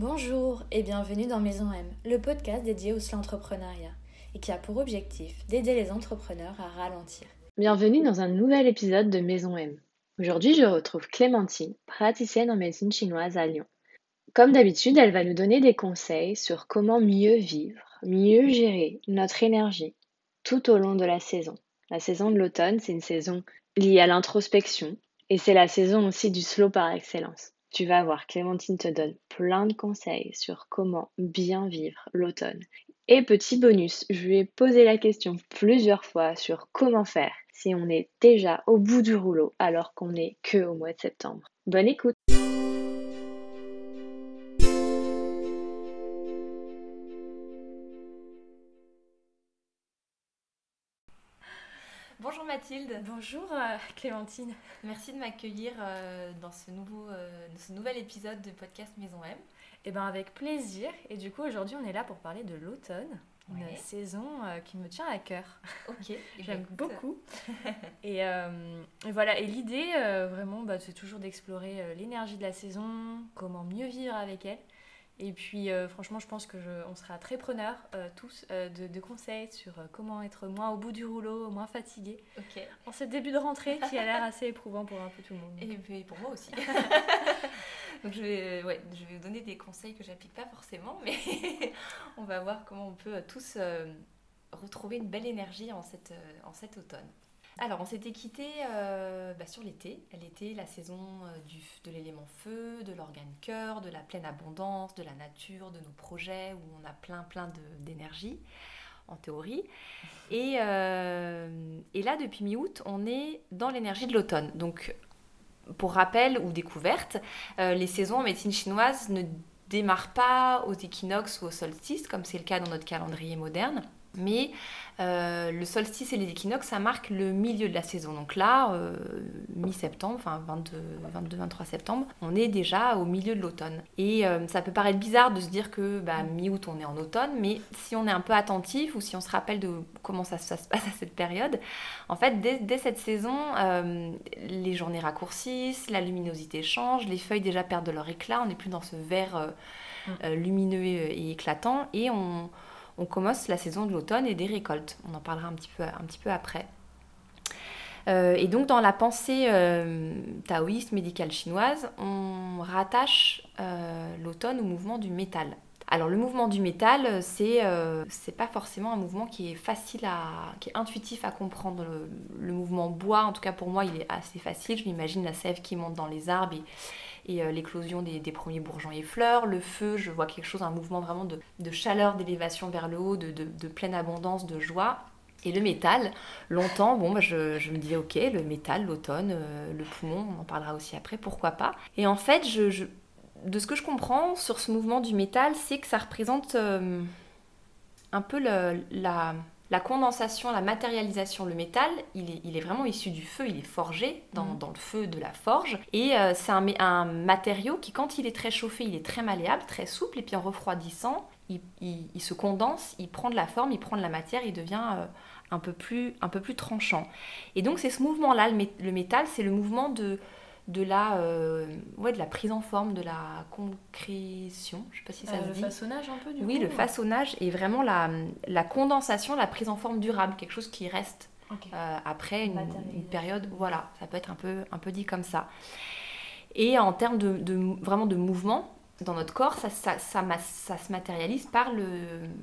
Bonjour et bienvenue dans Maison M, le podcast dédié au entrepreneuriat et qui a pour objectif d'aider les entrepreneurs à ralentir. Bienvenue dans un nouvel épisode de Maison M. Aujourd'hui, je retrouve Clémentine, praticienne en médecine chinoise à Lyon. Comme d'habitude, elle va nous donner des conseils sur comment mieux vivre, mieux gérer notre énergie tout au long de la saison. La saison de l'automne, c'est une saison liée à l'introspection et c'est la saison aussi du slow par excellence. Tu vas voir, Clémentine te donne plein de conseils sur comment bien vivre l'automne. Et petit bonus, je lui ai posé la question plusieurs fois sur comment faire si on est déjà au bout du rouleau alors qu'on n'est que au mois de septembre. Bonne écoute Bonjour Mathilde. Bonjour euh, Clémentine. Merci de m'accueillir euh, dans ce, nouveau, euh, ce nouvel épisode de podcast Maison M. Eh bien avec plaisir. Et du coup aujourd'hui on est là pour parler de l'automne. Une saison qui me tient à cœur. Ok. J'aime beaucoup. et, voilà. Et l'idée vraiment bah, c'est toujours d'explorer l'énergie de la saison, comment mieux vivre avec elle. Et puis, euh, franchement, je pense qu'on sera très preneurs euh, tous euh, de, conseils sur comment être moins au bout du rouleau, moins fatigué. Ok. En ce début de rentrée qui a l'air assez éprouvant pour un peu tout le monde. Et, pour moi aussi. Donc, je vais, ouais, je vais vous donner des conseils que j'applique pas forcément, mais on va voir comment on peut tous retrouver une belle énergie en, cette, en cet automne. Alors, on s'était quitté euh, bah, sur l'été. L'été, la saison euh, de l'élément feu, de l'organe cœur, de la pleine abondance, de la nature, de nos projets où on a plein, plein d'énergie, en théorie. Et, euh, et là, depuis mi-août, on est dans l'énergie de l'automne. Donc, pour rappel ou découverte, les saisons en médecine chinoise ne démarrent pas aux équinoxes ou au solstice, comme c'est le cas dans notre calendrier moderne. Mais euh, le solstice et les équinoxes, ça marque le milieu de la saison. Donc là, euh, mi-septembre, enfin 22-23 septembre, on est déjà au milieu de l'automne. Et euh, ça peut paraître bizarre de se dire que bah, mi-août, on est en automne, mais si on est un peu attentif ou si on se rappelle de comment ça, se passe à cette période, en fait, dès, dès cette saison, les journées raccourcissent, la luminosité change, les feuilles déjà perdent leur éclat, on n'est plus dans ce vert mm. lumineux et éclatant, et on on commence la saison de l'automne et des récoltes. On en parlera un petit peu, un après. Euh, et donc dans la pensée euh, taoïste médicale chinoise, on rattache euh, l'automne au mouvement du métal. Alors le mouvement du métal, c'est c'est pas forcément un mouvement qui est facile à, qui est intuitif à comprendre. Le, mouvement bois, en tout cas pour moi, il est assez facile. Je m'imagine la sève qui monte dans les arbres euh, l'éclosion des, premiers bourgeons et fleurs. Le feu, je vois quelque chose, un mouvement vraiment de, chaleur, d'élévation vers le haut, de, pleine abondance, de joie. Et le métal, longtemps, bon, bah, je, me disais, ok, le métal, l'automne, euh, le poumon, on en parlera aussi après, pourquoi pas. Et en fait, de ce que je comprends sur ce mouvement du métal, c'est que ça représente euh, un peu la, la condensation, la matérialisation, le métal, il est, vraiment issu du feu, il est forgé dans, mm. le feu de la forge. Et euh, c'est un, matériau qui, quand il est très chauffé, il est très malléable, très souple, et puis en refroidissant, il, se condense, il prend de la forme, il prend de la matière, il devient euh, un, peu plus, un peu plus tranchant. Et donc c'est ce mouvement-là, le métal, c'est le mouvement de de la, euh, ouais, de la prise en forme, de la concrétion, je sais pas si ça euh, se dit. Le façonnage un peu du Oui, le façonnage et vraiment la, la, condensation, la prise en forme durable, quelque chose qui reste euh, après une, période, voilà, ça peut être un peu, un peu dit comme ça. Et en termes de, de vraiment de mouvement dans notre corps, ça, ça, ça, ça se matérialise par le,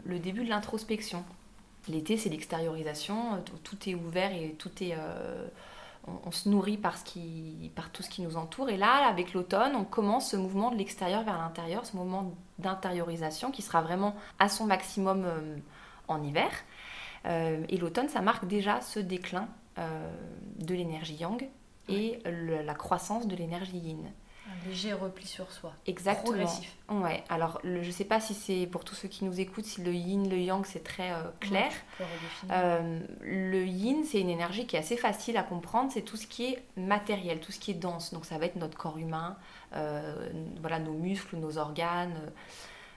le début de l'introspection. L'été, c'est l'extériorisation, tout est ouvert et tout est on, se nourrit par, tout ce qui nous entoure. Et là, avec l'automne, on commence ce mouvement de l'extérieur vers l'intérieur, ce mouvement d'intériorisation qui sera vraiment à son maximum euh, en hiver. Euh, et l'automne, ça marque déjà ce déclin euh, de l'énergie yang et la croissance de l'énergie yin. Un léger repli sur soi. Exactement. Progressif. Ouais. Alors, je ne sais pas si c'est pour tous ceux qui nous écoutent, si le yin, le yang, c'est très euh, clair. Euh, le yin, c'est une énergie qui est assez facile à comprendre. C'est tout ce qui est matériel, tout ce qui est dense. Donc, ça va être notre corps humain, euh, voilà, nos muscles, nos organes,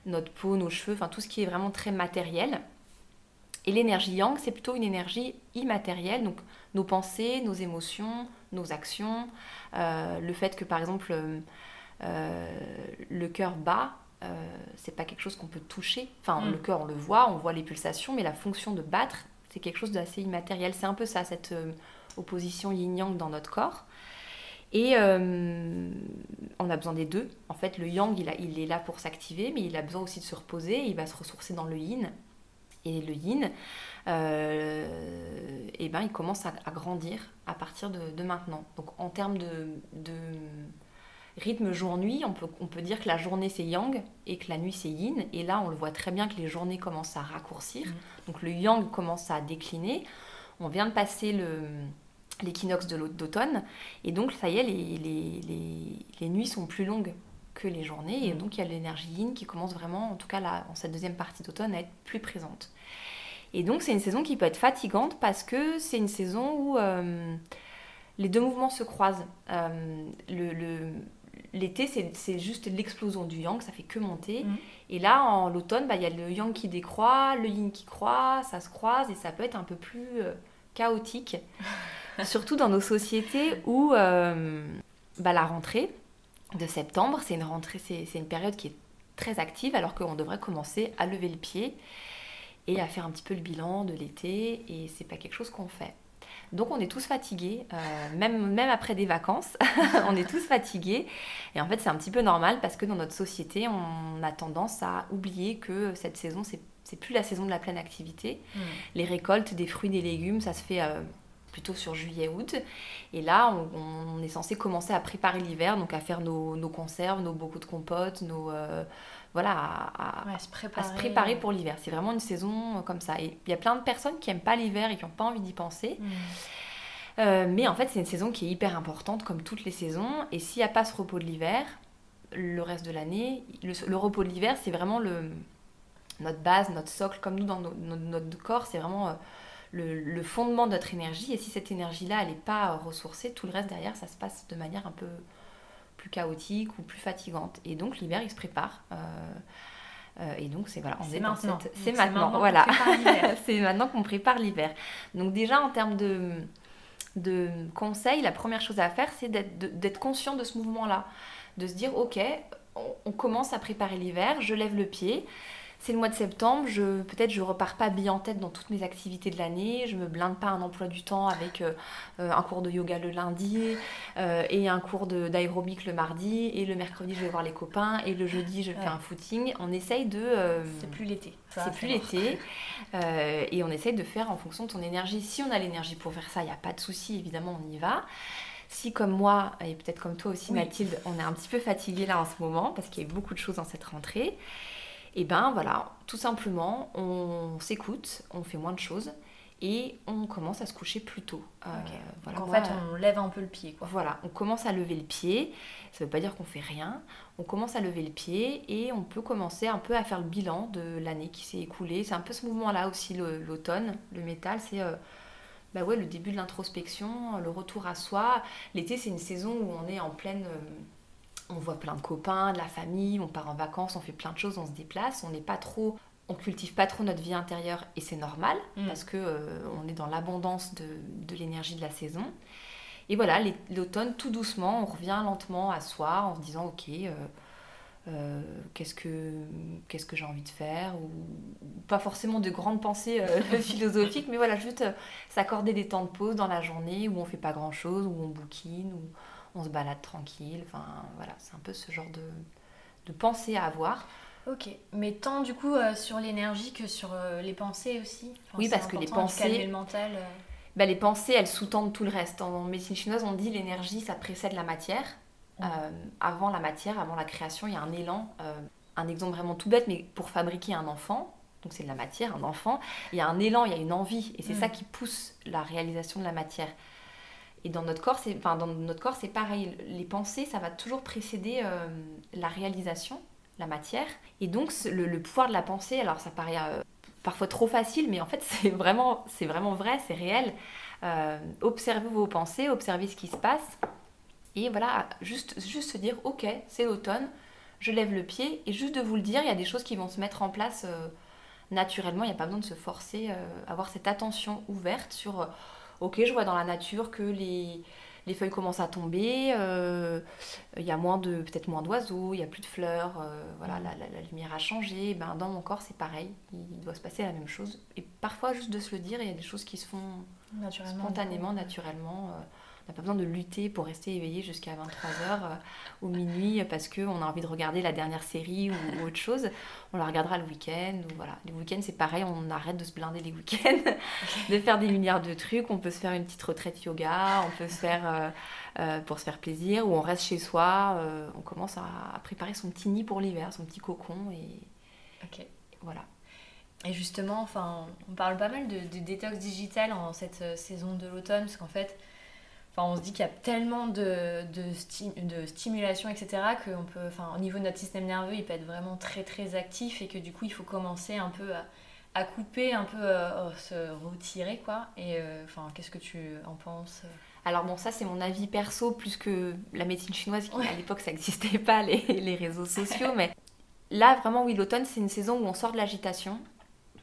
notre peau, nos cheveux, enfin tout ce qui est vraiment très matériel. Et l'énergie yang, c'est plutôt une énergie immatérielle, donc nos pensées, nos émotions, nos actions, euh, le fait que par exemple euh, le cœur bat, c'est pas quelque chose qu'on peut toucher. Enfin, Mm. le cœur, on le voit, on voit les pulsations, mais la fonction de battre, c'est quelque chose d'assez immatériel. C'est un peu ça, cette euh, opposition yin-yang dans notre corps. Et euh, on a besoin des deux. En fait, le yang, il, a- il est là pour s'activer, mais il a besoin aussi de se reposer. Il va se ressourcer dans le yin. Et le yin, euh, eh ben, il commence à, à grandir à partir de, de maintenant. Donc, en termes de, de rythme jour-nuit, on peut, on peut dire que la journée c'est yang et que la nuit c'est yin. Et là, on le voit très bien que les journées commencent à raccourcir. Mhm. Donc, le yang commence à décliner. On vient de passer le l'équinoxe de l'au- d'automne et donc ça y est les, les, les, les nuits sont plus longues que les journées et Mhm. donc il y a l'énergie yin qui commence vraiment en tout cas là en cette deuxième partie d'automne à être plus présente et donc c'est une saison qui peut être fatigante parce que c'est une saison où euh, les deux mouvements se croisent Euh, le, le- l'été c'est, juste l'explosion du yang ça fait que monter Mhm. et là en l'automne bah, il y a le yang qui décroît le yin qui croît ça se croise et ça peut être un peu plus euh, chaotique surtout dans nos sociétés où euh, bah, la rentrée de septembre, c'est une rentrée, c'est c'est une période qui est très active alors qu'on devrait commencer à lever le pied et à faire un petit peu le bilan de l'été et c'est pas quelque chose qu'on fait. Donc on est tous fatigués, euh, même, même après des vacances, on est tous fatigués. Et en fait c'est un petit peu normal parce que dans notre société on a tendance à oublier que cette saison c'est c'est plus la saison de la pleine activité Mm. les récoltes des fruits, des légumes, ça se fait euh, plutôt sur juillet-août. Et là, on, on est censé commencer à préparer l'hiver, donc à faire nos, nos conserves, nos bocaux de compote, nos... euh, voilà, à, se à préparer. se préparer pour l'hiver. C'est vraiment une saison euh, comme ça. Et il y a plein de personnes qui n'aiment pas l'hiver et qui n'ont pas envie d'y penser. Mm. Euh, mais en fait, c'est une saison qui est hyper importante, comme toutes les saisons. Et s'il n'y a pas ce repos de l'hiver, le reste de l'année, le, le repos de l'hiver, c'est vraiment le, notre base, notre socle, comme nous dans no- no- notre corps, c'est vraiment euh, le, le fondement de notre énergie. Et si cette énergie-là, elle n'est pas euh, ressourcée, tout le reste derrière, ça se passe de manière un peu plus chaotique ou plus fatigante. Et donc l'hiver, il se prépare. Euh, euh, et donc c'est voilà, on est maintenant. cette- C'est maintenant, voilà. c'est maintenant qu'on prépare l'hiver. Donc déjà en termes de, de conseils, la première chose à faire, c'est d'être conscient de ce mouvement-là. De se dire, ok, on, on commence à préparer l'hiver, je lève le pied. C'est le mois de septembre, je, peut-être je repars pas bien en tête dans toutes mes activités de l'année, je me blinde pas un emploi du temps avec euh, euh, un cours de yoga le lundi euh, et un cours de- d'aérobic le mardi et le mercredi je vais voir les copains et le jeudi je fais Ouais. un footing. On essaye de... euh, C'est plus l'été. C'est plus l'été. Et on essaye de faire en fonction de ton énergie. Si on a l'énergie pour faire ça, il n'y a pas de souci, évidemment, on y va. Si, comme moi, et peut-être comme toi aussi, Oui. Mathilde, on est un petit peu fatigué là en ce moment, parce qu'il y a eu beaucoup de choses dans cette rentrée, et ben voilà, tout simplement, on s'écoute, on fait moins de choses, et on commence à se coucher plus tôt. Euh, voilà, Donc en moi, fait, on lève un peu le pied. Quoi. voilà, on commence à lever le pied. Ça ne veut pas dire qu'on fait rien. On commence à lever le pied et on peut commencer un peu à faire le bilan de l'année qui s'est écoulée. C'est un peu ce mouvement-là aussi, l'automne, le métal. C'est euh, bah ouais, le début de l'introspection, le retour à soi. L'été, c'est une saison où on est en pleine. euh, on voit plein de copains, de la famille, on part en vacances, on fait plein de choses, on se déplace. On n'est pas trop. On cultive pas trop notre vie intérieure et c'est normal Mm. parce que euh, on est dans l'abondance de, de l'énergie de la saison. Et voilà, l'automne, tout doucement, on revient lentement à soi en se disant ok, euh, euh, qu'est-ce que qu'est-ce que j'ai envie de faire ou ou pas forcément de grandes pensées philosophiques, mais voilà, juste s'accorder des temps de pause dans la journée où on fait pas grand chose, où on bouquine, où on se balade tranquille. Enfin voilà, c'est un peu ce genre de de pensée à avoir. Ok, mais tant du coup euh, sur l'énergie que sur euh, les pensées aussi? Enfin, Oui, parce que les pensées- calmer le mental. euh. Bah, les pensées, elles sous-tendent tout le reste. En médecine chinoise, on dit l'énergie, ça précède la matière. Mm. Avant la matière, avant la création, il y a un élan. un exemple vraiment tout bête, mais pour fabriquer un enfant, donc c'est de la matière, un enfant, il y a un élan, il y a une envie, et c'est Mm. ça qui pousse la réalisation de la matière. Et dans notre corps, c'est, enfin, dans notre corps, c'est pareil. Les pensées, ça va toujours précéder euh, la réalisation, la matière. Et donc, le, pouvoir de la pensée, alors ça paraît euh, parfois trop facile, mais en fait, c'est vraiment, c'est vraiment vrai, c'est réel. Euh, observez vos pensées, observez ce qui se passe. Et voilà, juste, juste se dire, ok, c'est l'automne, je lève le pied, et juste de vous le dire, il y a des choses qui vont se mettre en place naturellement, il n'y a pas besoin de se forcer, avoir cette attention ouverte sur, ok, je vois dans la nature que les, les feuilles commencent à tomber, euh, il y a moins de peut-être moins d'oiseaux, il y a plus de fleurs, euh, voilà, la, la- la lumière a changé. Ben, dans mon corps, c'est pareil, il doit se passer la même chose. Et parfois, juste de se le dire, il y a des choses qui se font Naturellement. spontanément, naturellement. euh, n'a pas besoin de lutter pour rester éveillé jusqu'à 23h ou minuit parce qu'on a envie de regarder la dernière série ou, ou autre chose. On la regardera le week-end. Ou voilà. Les week-ends, c'est pareil, on arrête de se blinder les week-ends, de faire des milliards de trucs. On peut se faire une petite retraite yoga, on peut se faire euh, euh, pour se faire plaisir, ou on reste chez soi. euh, on commence à, à préparer son petit nid pour l'hiver, son petit cocon. Et voilà. Et justement, enfin, on parle pas mal de, de détox digital en cette euh, saison de l'automne, parce qu'en fait, enfin, on se dit qu'il y a tellement de, de, sti- de stimulation, etc., qu'on peut, enfin, au niveau de notre système nerveux, il peut être vraiment très très actif et que du coup, il faut commencer un peu à, à couper, un peu euh, se retirer, quoi. Et euh, enfin, qu'est-ce que tu en penses Alors bon, ça c'est mon avis perso plus que la médecine chinoise qui Ouais. à l'époque ça n'existait pas les, les réseaux sociaux, mais là vraiment oui l'automne c'est une saison où on sort de l'agitation,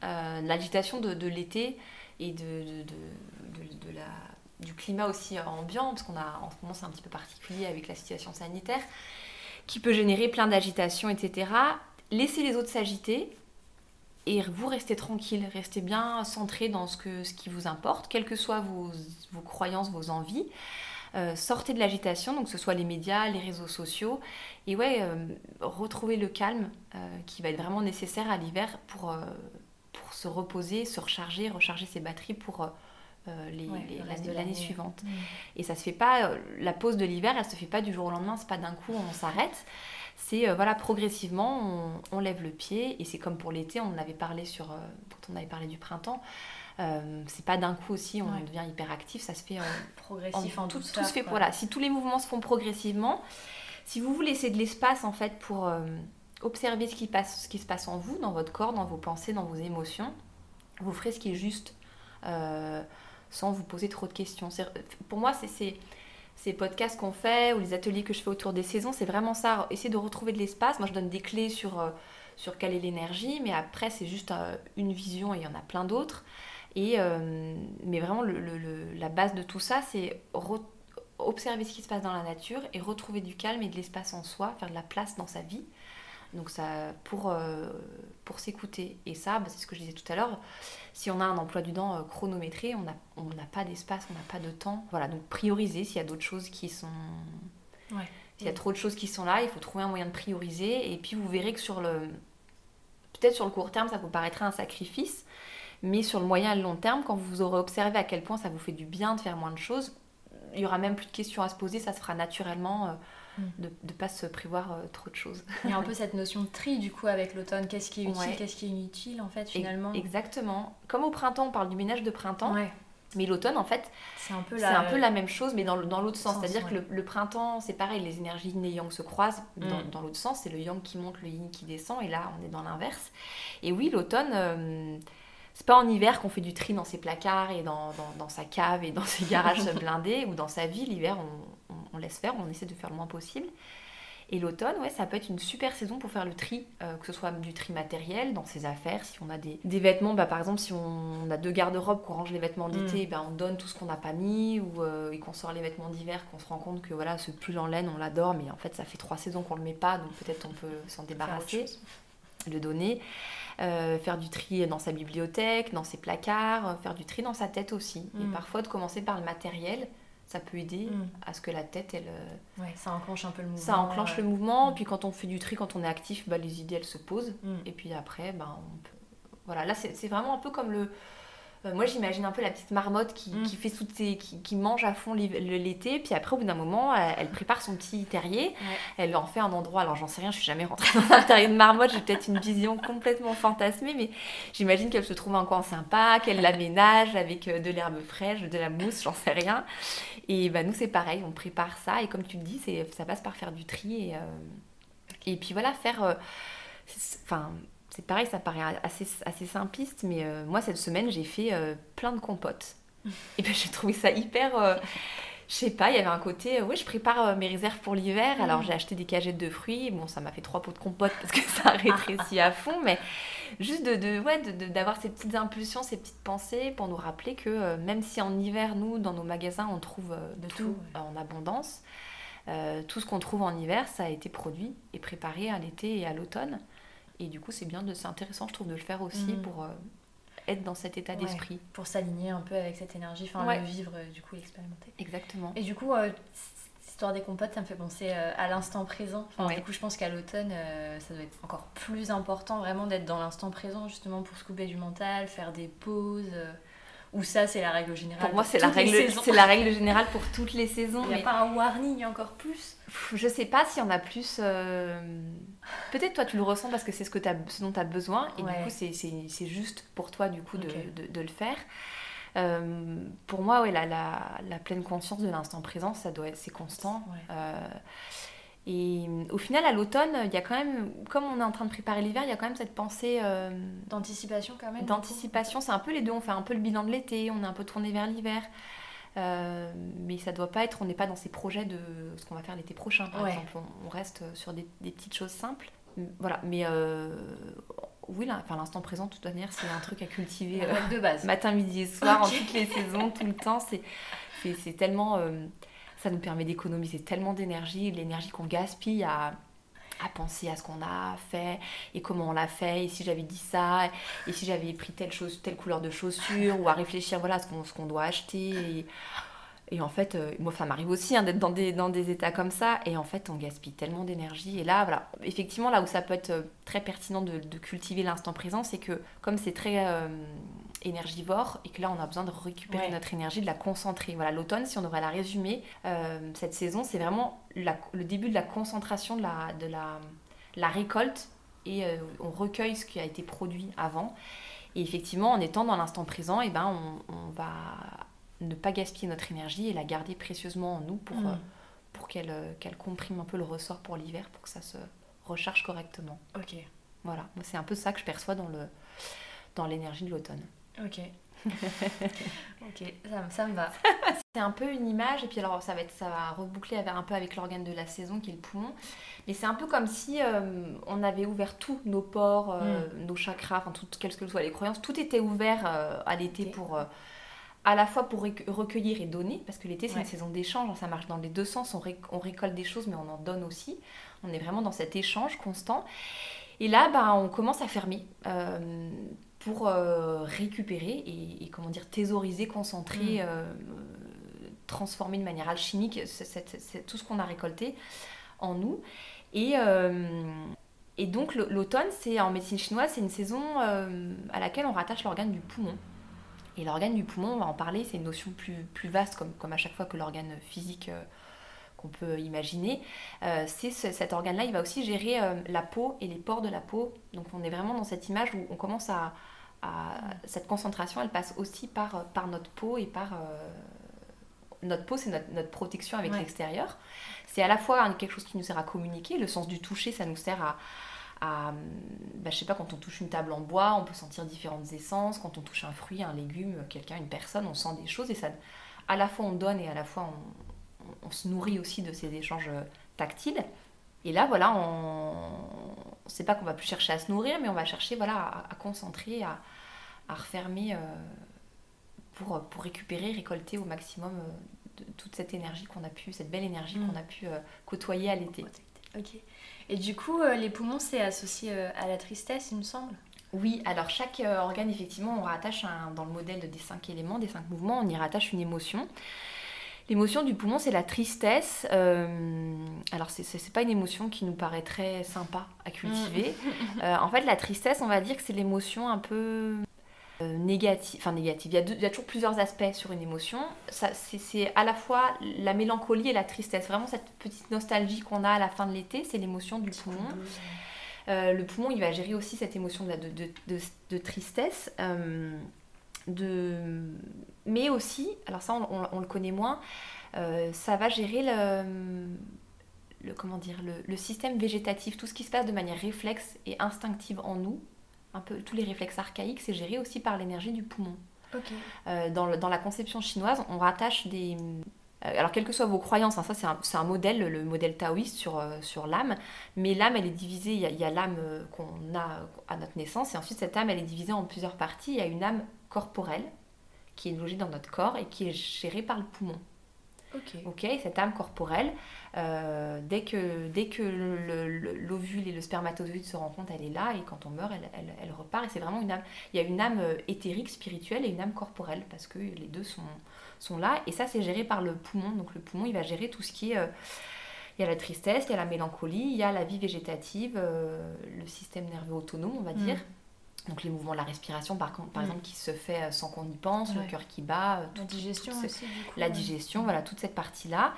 euh, de l'agitation de, de l'été et de- de- de la, du climat aussi ambiant parce qu'on a en ce moment c'est un petit peu particulier avec la situation sanitaire qui peut générer plein d'agitation etc. Laissez les autres s'agiter et vous restez tranquille, restez bien centré dans ce, que, ce qui vous importe, quelles que soient vos, croyances, vos envies. Euh, sortez de l'agitation, donc que ce soit les médias, les réseaux sociaux, et ouais, euh, retrouvez le calme euh, qui va être vraiment nécessaire à l'hiver pour, pour se reposer, se recharger, recharger ses batteries pour euh, euh, les- Ouais, les- l'année l'année l'année. suivante. Et ça se fait pas, euh, la pause de l'hiver, elle se fait pas du jour au lendemain, c'est pas d'un coup on s'arrête. C'est euh, voilà, progressivement, on, on lève le pied et c'est comme pour l'été, on en avait parlé sur, quand on avait parlé du printemps. euh, c'est pas d'un coup aussi, on Ouais. devient hyperactif, ça se fait Progressif en- en, tout, douceur, tout se fait quoi. voilà si tous les mouvements se font progressivement si vous vous laissez de l'espace en fait pour euh, observer ce qui passe ce qui se passe en vous dans votre corps dans vos pensées dans vos émotions vous ferez ce qui est juste euh, sans vous poser trop de questions. Pour moi c'est ces podcasts qu'on fait ou les ateliers que je fais autour des saisons c'est vraiment ça. Essayer de retrouver de l'espace. Moi je donne des clés sur euh, sur quelle est l'énergie mais après c'est juste euh, une vision et il y en a plein d'autres. Et, euh, mais vraiment, la base de tout ça, c'est observer ce qui se passe dans la nature et retrouver du calme et de l'espace en soi, faire de la place dans sa vie. Donc ça, pour, euh, pour s'écouter. Et ça, bah, c'est ce que je disais tout à l'heure, si on a un emploi du temps euh, chronométré, on n'a on pas d'espace, on n'a pas de temps. Voilà, donc prioriser s'il y a d'autres choses qui sont... Ouais. S'il y a trop de choses qui sont là, il faut trouver un moyen de prioriser. Et puis vous verrez que sur le... Peut-être sur le court terme, ça vous paraîtra un sacrifice. Mais sur le moyen et le long terme, quand vous aurez observé à quel point ça vous fait du bien de faire moins de choses, il y aura même plus de questions à se poser, ça se fera naturellement euh. De ne pas se prévoir euh, trop de choses. Il y a un peu cette notion de tri du coup avec l'automne. Qu'est-ce qui est utile, Ouais. qu'est-ce qui est inutile en fait finalement? Exactement. Comme au printemps, on parle du ménage de printemps, Ouais, mais l'automne, en fait, c'est un peu la... un peu la même chose, mais dans, l'autre sens. sens, C'est-à-dire ouais. que le, le printemps, c'est pareil, les énergies yin et yang se croisent dans, Mm. dans l'autre sens. C'est le yang qui monte, le yin qui descend, et là, on est dans l'inverse. Et oui, l'automne, euh, c'est pas en hiver qu'on fait du tri dans ses placards et dans, dans- dans sa cave et dans ses garages blindés, ou dans sa vie. L'hiver, on, on- on laisse faire, on essaie de faire le moins possible. Et l'automne, ouais, ça peut être une super saison pour faire le tri, euh, que ce soit du tri matériel dans ses affaires. Si on a des, des vêtements, bah, par exemple, si on a deux garde-robes, qu'on range les vêtements d'été, bah, on donne tout ce qu'on n'a pas mis, ou euh, et qu'on sort les vêtements d'hiver, qu'on se rend compte que voilà, ce pull en laine, on l'adore, mais en fait, ça fait trois saisons qu'on le met pas, donc peut-être on peut s'en débarrasser, le donner. Euh, faire du tri dans sa bibliothèque, dans ses placards, faire du tri dans sa tête aussi. Et Mm. parfois, de commencer par le matériel, ça peut aider Mm. à ce que la tête, elle, euh, Ouais, ça enclenche un peu le mouvement. ça enclenche le mouvement, Mm. puis quand on fait du tri, quand on est actif, bah, les idées elles se posent. Mm. Et puis après, bah, on peut... voilà, là c'est vraiment un peu comme le. Euh, moi j'imagine un peu la petite marmotte qui, Mm. qui fait toutes ses... qui, qui mange à fond l'été, puis après au bout d'un moment, elle, elle prépare son petit terrier, Ouais. elle en fait un endroit. Alors j'en sais rien, je suis jamais rentrée dans un terrier de marmotte, j'ai peut-être une vision complètement fantasmée, mais j'imagine qu'elle se trouve un coin sympa, qu'elle l'aménage avec euh, de l'herbe fraîche, de la mousse, j'en sais rien. Et bah, nous, c'est pareil, on prépare ça. Et comme tu le dis, ça passe par faire du tri. Et, euh, et puis voilà, faire. euh, Enfin, c'est pareil, ça paraît assez, assez simpliste, mais euh, moi, cette semaine, j'ai fait euh, plein de compotes. Et ben, j'ai trouvé ça hyper. euh, je sais pas, il y avait un côté, oui, je prépare mes réserves pour l'hiver. Alors Mm. j'ai acheté des cagettes de fruits. Bon, ça m'a fait trois pots de compote parce que ça rétrécit à fond, mais juste de, de ouais, d'avoir ces petites impulsions, ces petites pensées pour nous rappeler que même si en hiver, nous, dans nos magasins, on trouve de tout, en abondance, tout ce qu'on trouve en hiver, ça a été produit et préparé à l'été et à l'automne. Et du coup, c'est bien, c'est intéressant, je trouve, de le faire aussi mm. pour être dans cet état d'esprit. Pour s'aligner un peu avec cette énergie, enfin le vivre, du coup, l'expérimenter. Exactement. Et du coup, histoire des compotes, ça me fait penser euh, à l'instant présent. Du coup, je pense qu'à l'automne, euh, ça doit être encore plus important vraiment d'être dans l'instant présent, justement pour se couper du mental, faire des pauses. Euh, ou ça, c'est la règle générale. Pour moi, c'est la règle, c'est la règle générale pour toutes les saisons. Il n'y a pas un warning encore plus Je sais pas s'il y en a plus. Peut-être toi, tu le ressens parce que c'est ce, que as, ce dont tu as besoin. Et du coup, c'est juste pour toi, du coup, de, de, le faire. Euh, pour moi, ouais, la, la, pleine conscience de l'instant présent, ça doit c'est constant. Euh, et au final, à l'automne, il y a quand même, comme on est en train de préparer l'hiver, il y a quand même cette pensée euh, d'anticipation quand même. D'anticipation, c'est un peu les deux. On fait un peu le bilan de l'été, on est un peu tourné vers l'hiver. mais ça doit pas être, on n'est pas dans ces projets de ce qu'on va faire l'été prochain, par exemple. On, reste sur des, des, petites choses simples. Voilà, mais oui, enfin, l'instant présent, de toute manière, c'est un truc à cultiver de euh, base. matin, midi et soir, en toutes les saisons, tout le temps. C'est tellement. Ça nous permet d'économiser tellement d'énergie, l'énergie qu'on gaspille à, à penser à ce qu'on a fait et comment on l'a fait et si j'avais dit ça et si j'avais pris telle chose telle couleur de chaussures ou à réfléchir voilà à ce qu'on doit acheter et et en fait, euh, moi, ça m'arrive aussi hein, d'être dans des, dans des états comme ça. Et en fait, on gaspille tellement d'énergie. Et là, voilà, effectivement, là où ça peut être euh, très pertinent de, de cultiver l'instant présent, c'est que comme c'est très euh, énergivore et que là, on a besoin de récupérer notre énergie, de la concentrer. Voilà, l'automne, si on devrait la résumer, cette saison, c'est vraiment le début de la concentration de la, de la, la récolte. Et on recueille ce qui a été produit avant. Et effectivement, en étant dans l'instant présent, et eh ben, on, on va ne pas gaspiller notre énergie et la garder précieusement en nous pour, mm. euh, pour qu'elle euh, qu'elle comprime un peu le ressort pour l'hiver, pour que ça se recharge correctement. Ok. Voilà, c'est un peu ça que je perçois dans le dans l'énergie de l'automne. Ok. ok, ça, ça, me va. c'est un peu une image, et puis alors ça va, être, ça va reboucler un peu avec l'organe de la saison qui est le poumon. Mais c'est un peu comme si euh, on avait ouvert tous nos pores, mm. nos chakras, enfin, tout, quelles que soient les croyances, tout était ouvert à l'été pour à la fois pour recueillir et donner, parce que l'été c'est une saison d'échange, hein, ça marche dans les deux sens, on, récolte des choses mais on en donne aussi. On est vraiment dans cet échange constant. Et là, bah, on commence à fermer euh, pour euh, récupérer et, comment dire, thésauriser, concentrer, mm. euh, transformer de manière alchimique tout ce qu'on a récolté en nous. Et, et donc l'automne, c'est en médecine chinoise, c'est une saison à laquelle on rattache l'organe du poumon. Et l'organe du poumon, on va en parler, c'est une notion plus, plus vaste, comme, comme à chaque fois que l'organe physique euh, qu'on peut imaginer. Euh, c'est cet organe-là, il va aussi gérer euh, la peau et les pores de la peau. Donc on est vraiment dans cette image où on commence à... cette concentration, elle passe aussi par, par notre peau et par... notre peau, c'est notre, notre, protection avec l'extérieur. C'est à la fois quelque chose qui nous sert à communiquer, le sens du toucher, ça nous sert à, à, bah, je sais pas, quand on touche une table en bois, on peut sentir différentes essences. Quand on touche un fruit, un légume, quelqu'un, une personne, on sent des choses. Et ça, à la fois on donne et à la fois on, se nourrit aussi de ces échanges tactiles. Et là, voilà, on ne sait pas qu'on va plus chercher à se nourrir, mais on va chercher voilà, à, concentrer, à, à refermer euh, pour, pour récupérer, récolter au maximum euh, de, toute cette énergie qu'on a pu, cette belle énergie qu'on mm. a pu euh, côtoyer à l'été. Ok. Et du coup, les poumons, c'est associé à la tristesse, il me semble? Oui, alors chaque organe, effectivement, on rattache dans le modèle des cinq éléments, des cinq mouvements, on y rattache une émotion. L'émotion du poumon, c'est la tristesse. alors, ce n'est pas une émotion qui nous paraît très sympa à cultiver. Mm. en fait, la tristesse, on va dire que c'est l'émotion un peu euh, négative, enfin négative, il y, a toujours plusieurs aspects sur une émotion. C'est à la fois la mélancolie et la tristesse. Vraiment cette petite nostalgie qu'on a à la fin de l'été, c'est l'émotion du poumon. Euh, le poumon, il va gérer aussi cette émotion de, de, de, tristesse. Euh, de... Mais aussi, alors ça on, le connaît moins, ça va gérer le, le comment dire, le, le, système végétatif, tout ce qui se passe de manière réflexe et instinctive en nous, un peu tous les réflexes archaïques, c'est géré aussi par l'énergie du poumon. Euh, dans, dans, la conception chinoise, on rattache des, alors, quelles que soient vos croyances, hein, ça c'est un, modèle, le modèle taoïste sur, sur l'âme, mais l'âme elle est divisée, il y a, l'âme qu'on a à notre naissance, et ensuite cette âme elle est divisée en plusieurs parties. Il y a une âme corporelle qui est logée dans notre corps et qui est gérée par le poumon. Ok. cette âme corporelle, euh, dès que, dès que l'ovule et le spermatozoïde se rencontrent, elle est là et quand on meurt, elle, elle, repart. Et c'est vraiment une âme. Il y a une âme euh, éthérique, spirituelle et une âme corporelle parce que les deux sont, sont là. Et ça, c'est géré par le poumon. Donc le poumon, il va gérer tout ce qui est. Euh, il y a la tristesse, il y a la mélancolie, il y a la vie végétative, le système nerveux autonome, on va mm. dire. Donc les mouvements de la respiration, par, contre, par mm. exemple, qui se fait euh, sans qu'on y pense, le cœur qui bat. Euh, la digestion aussi, La digestion, voilà, toute cette partie-là.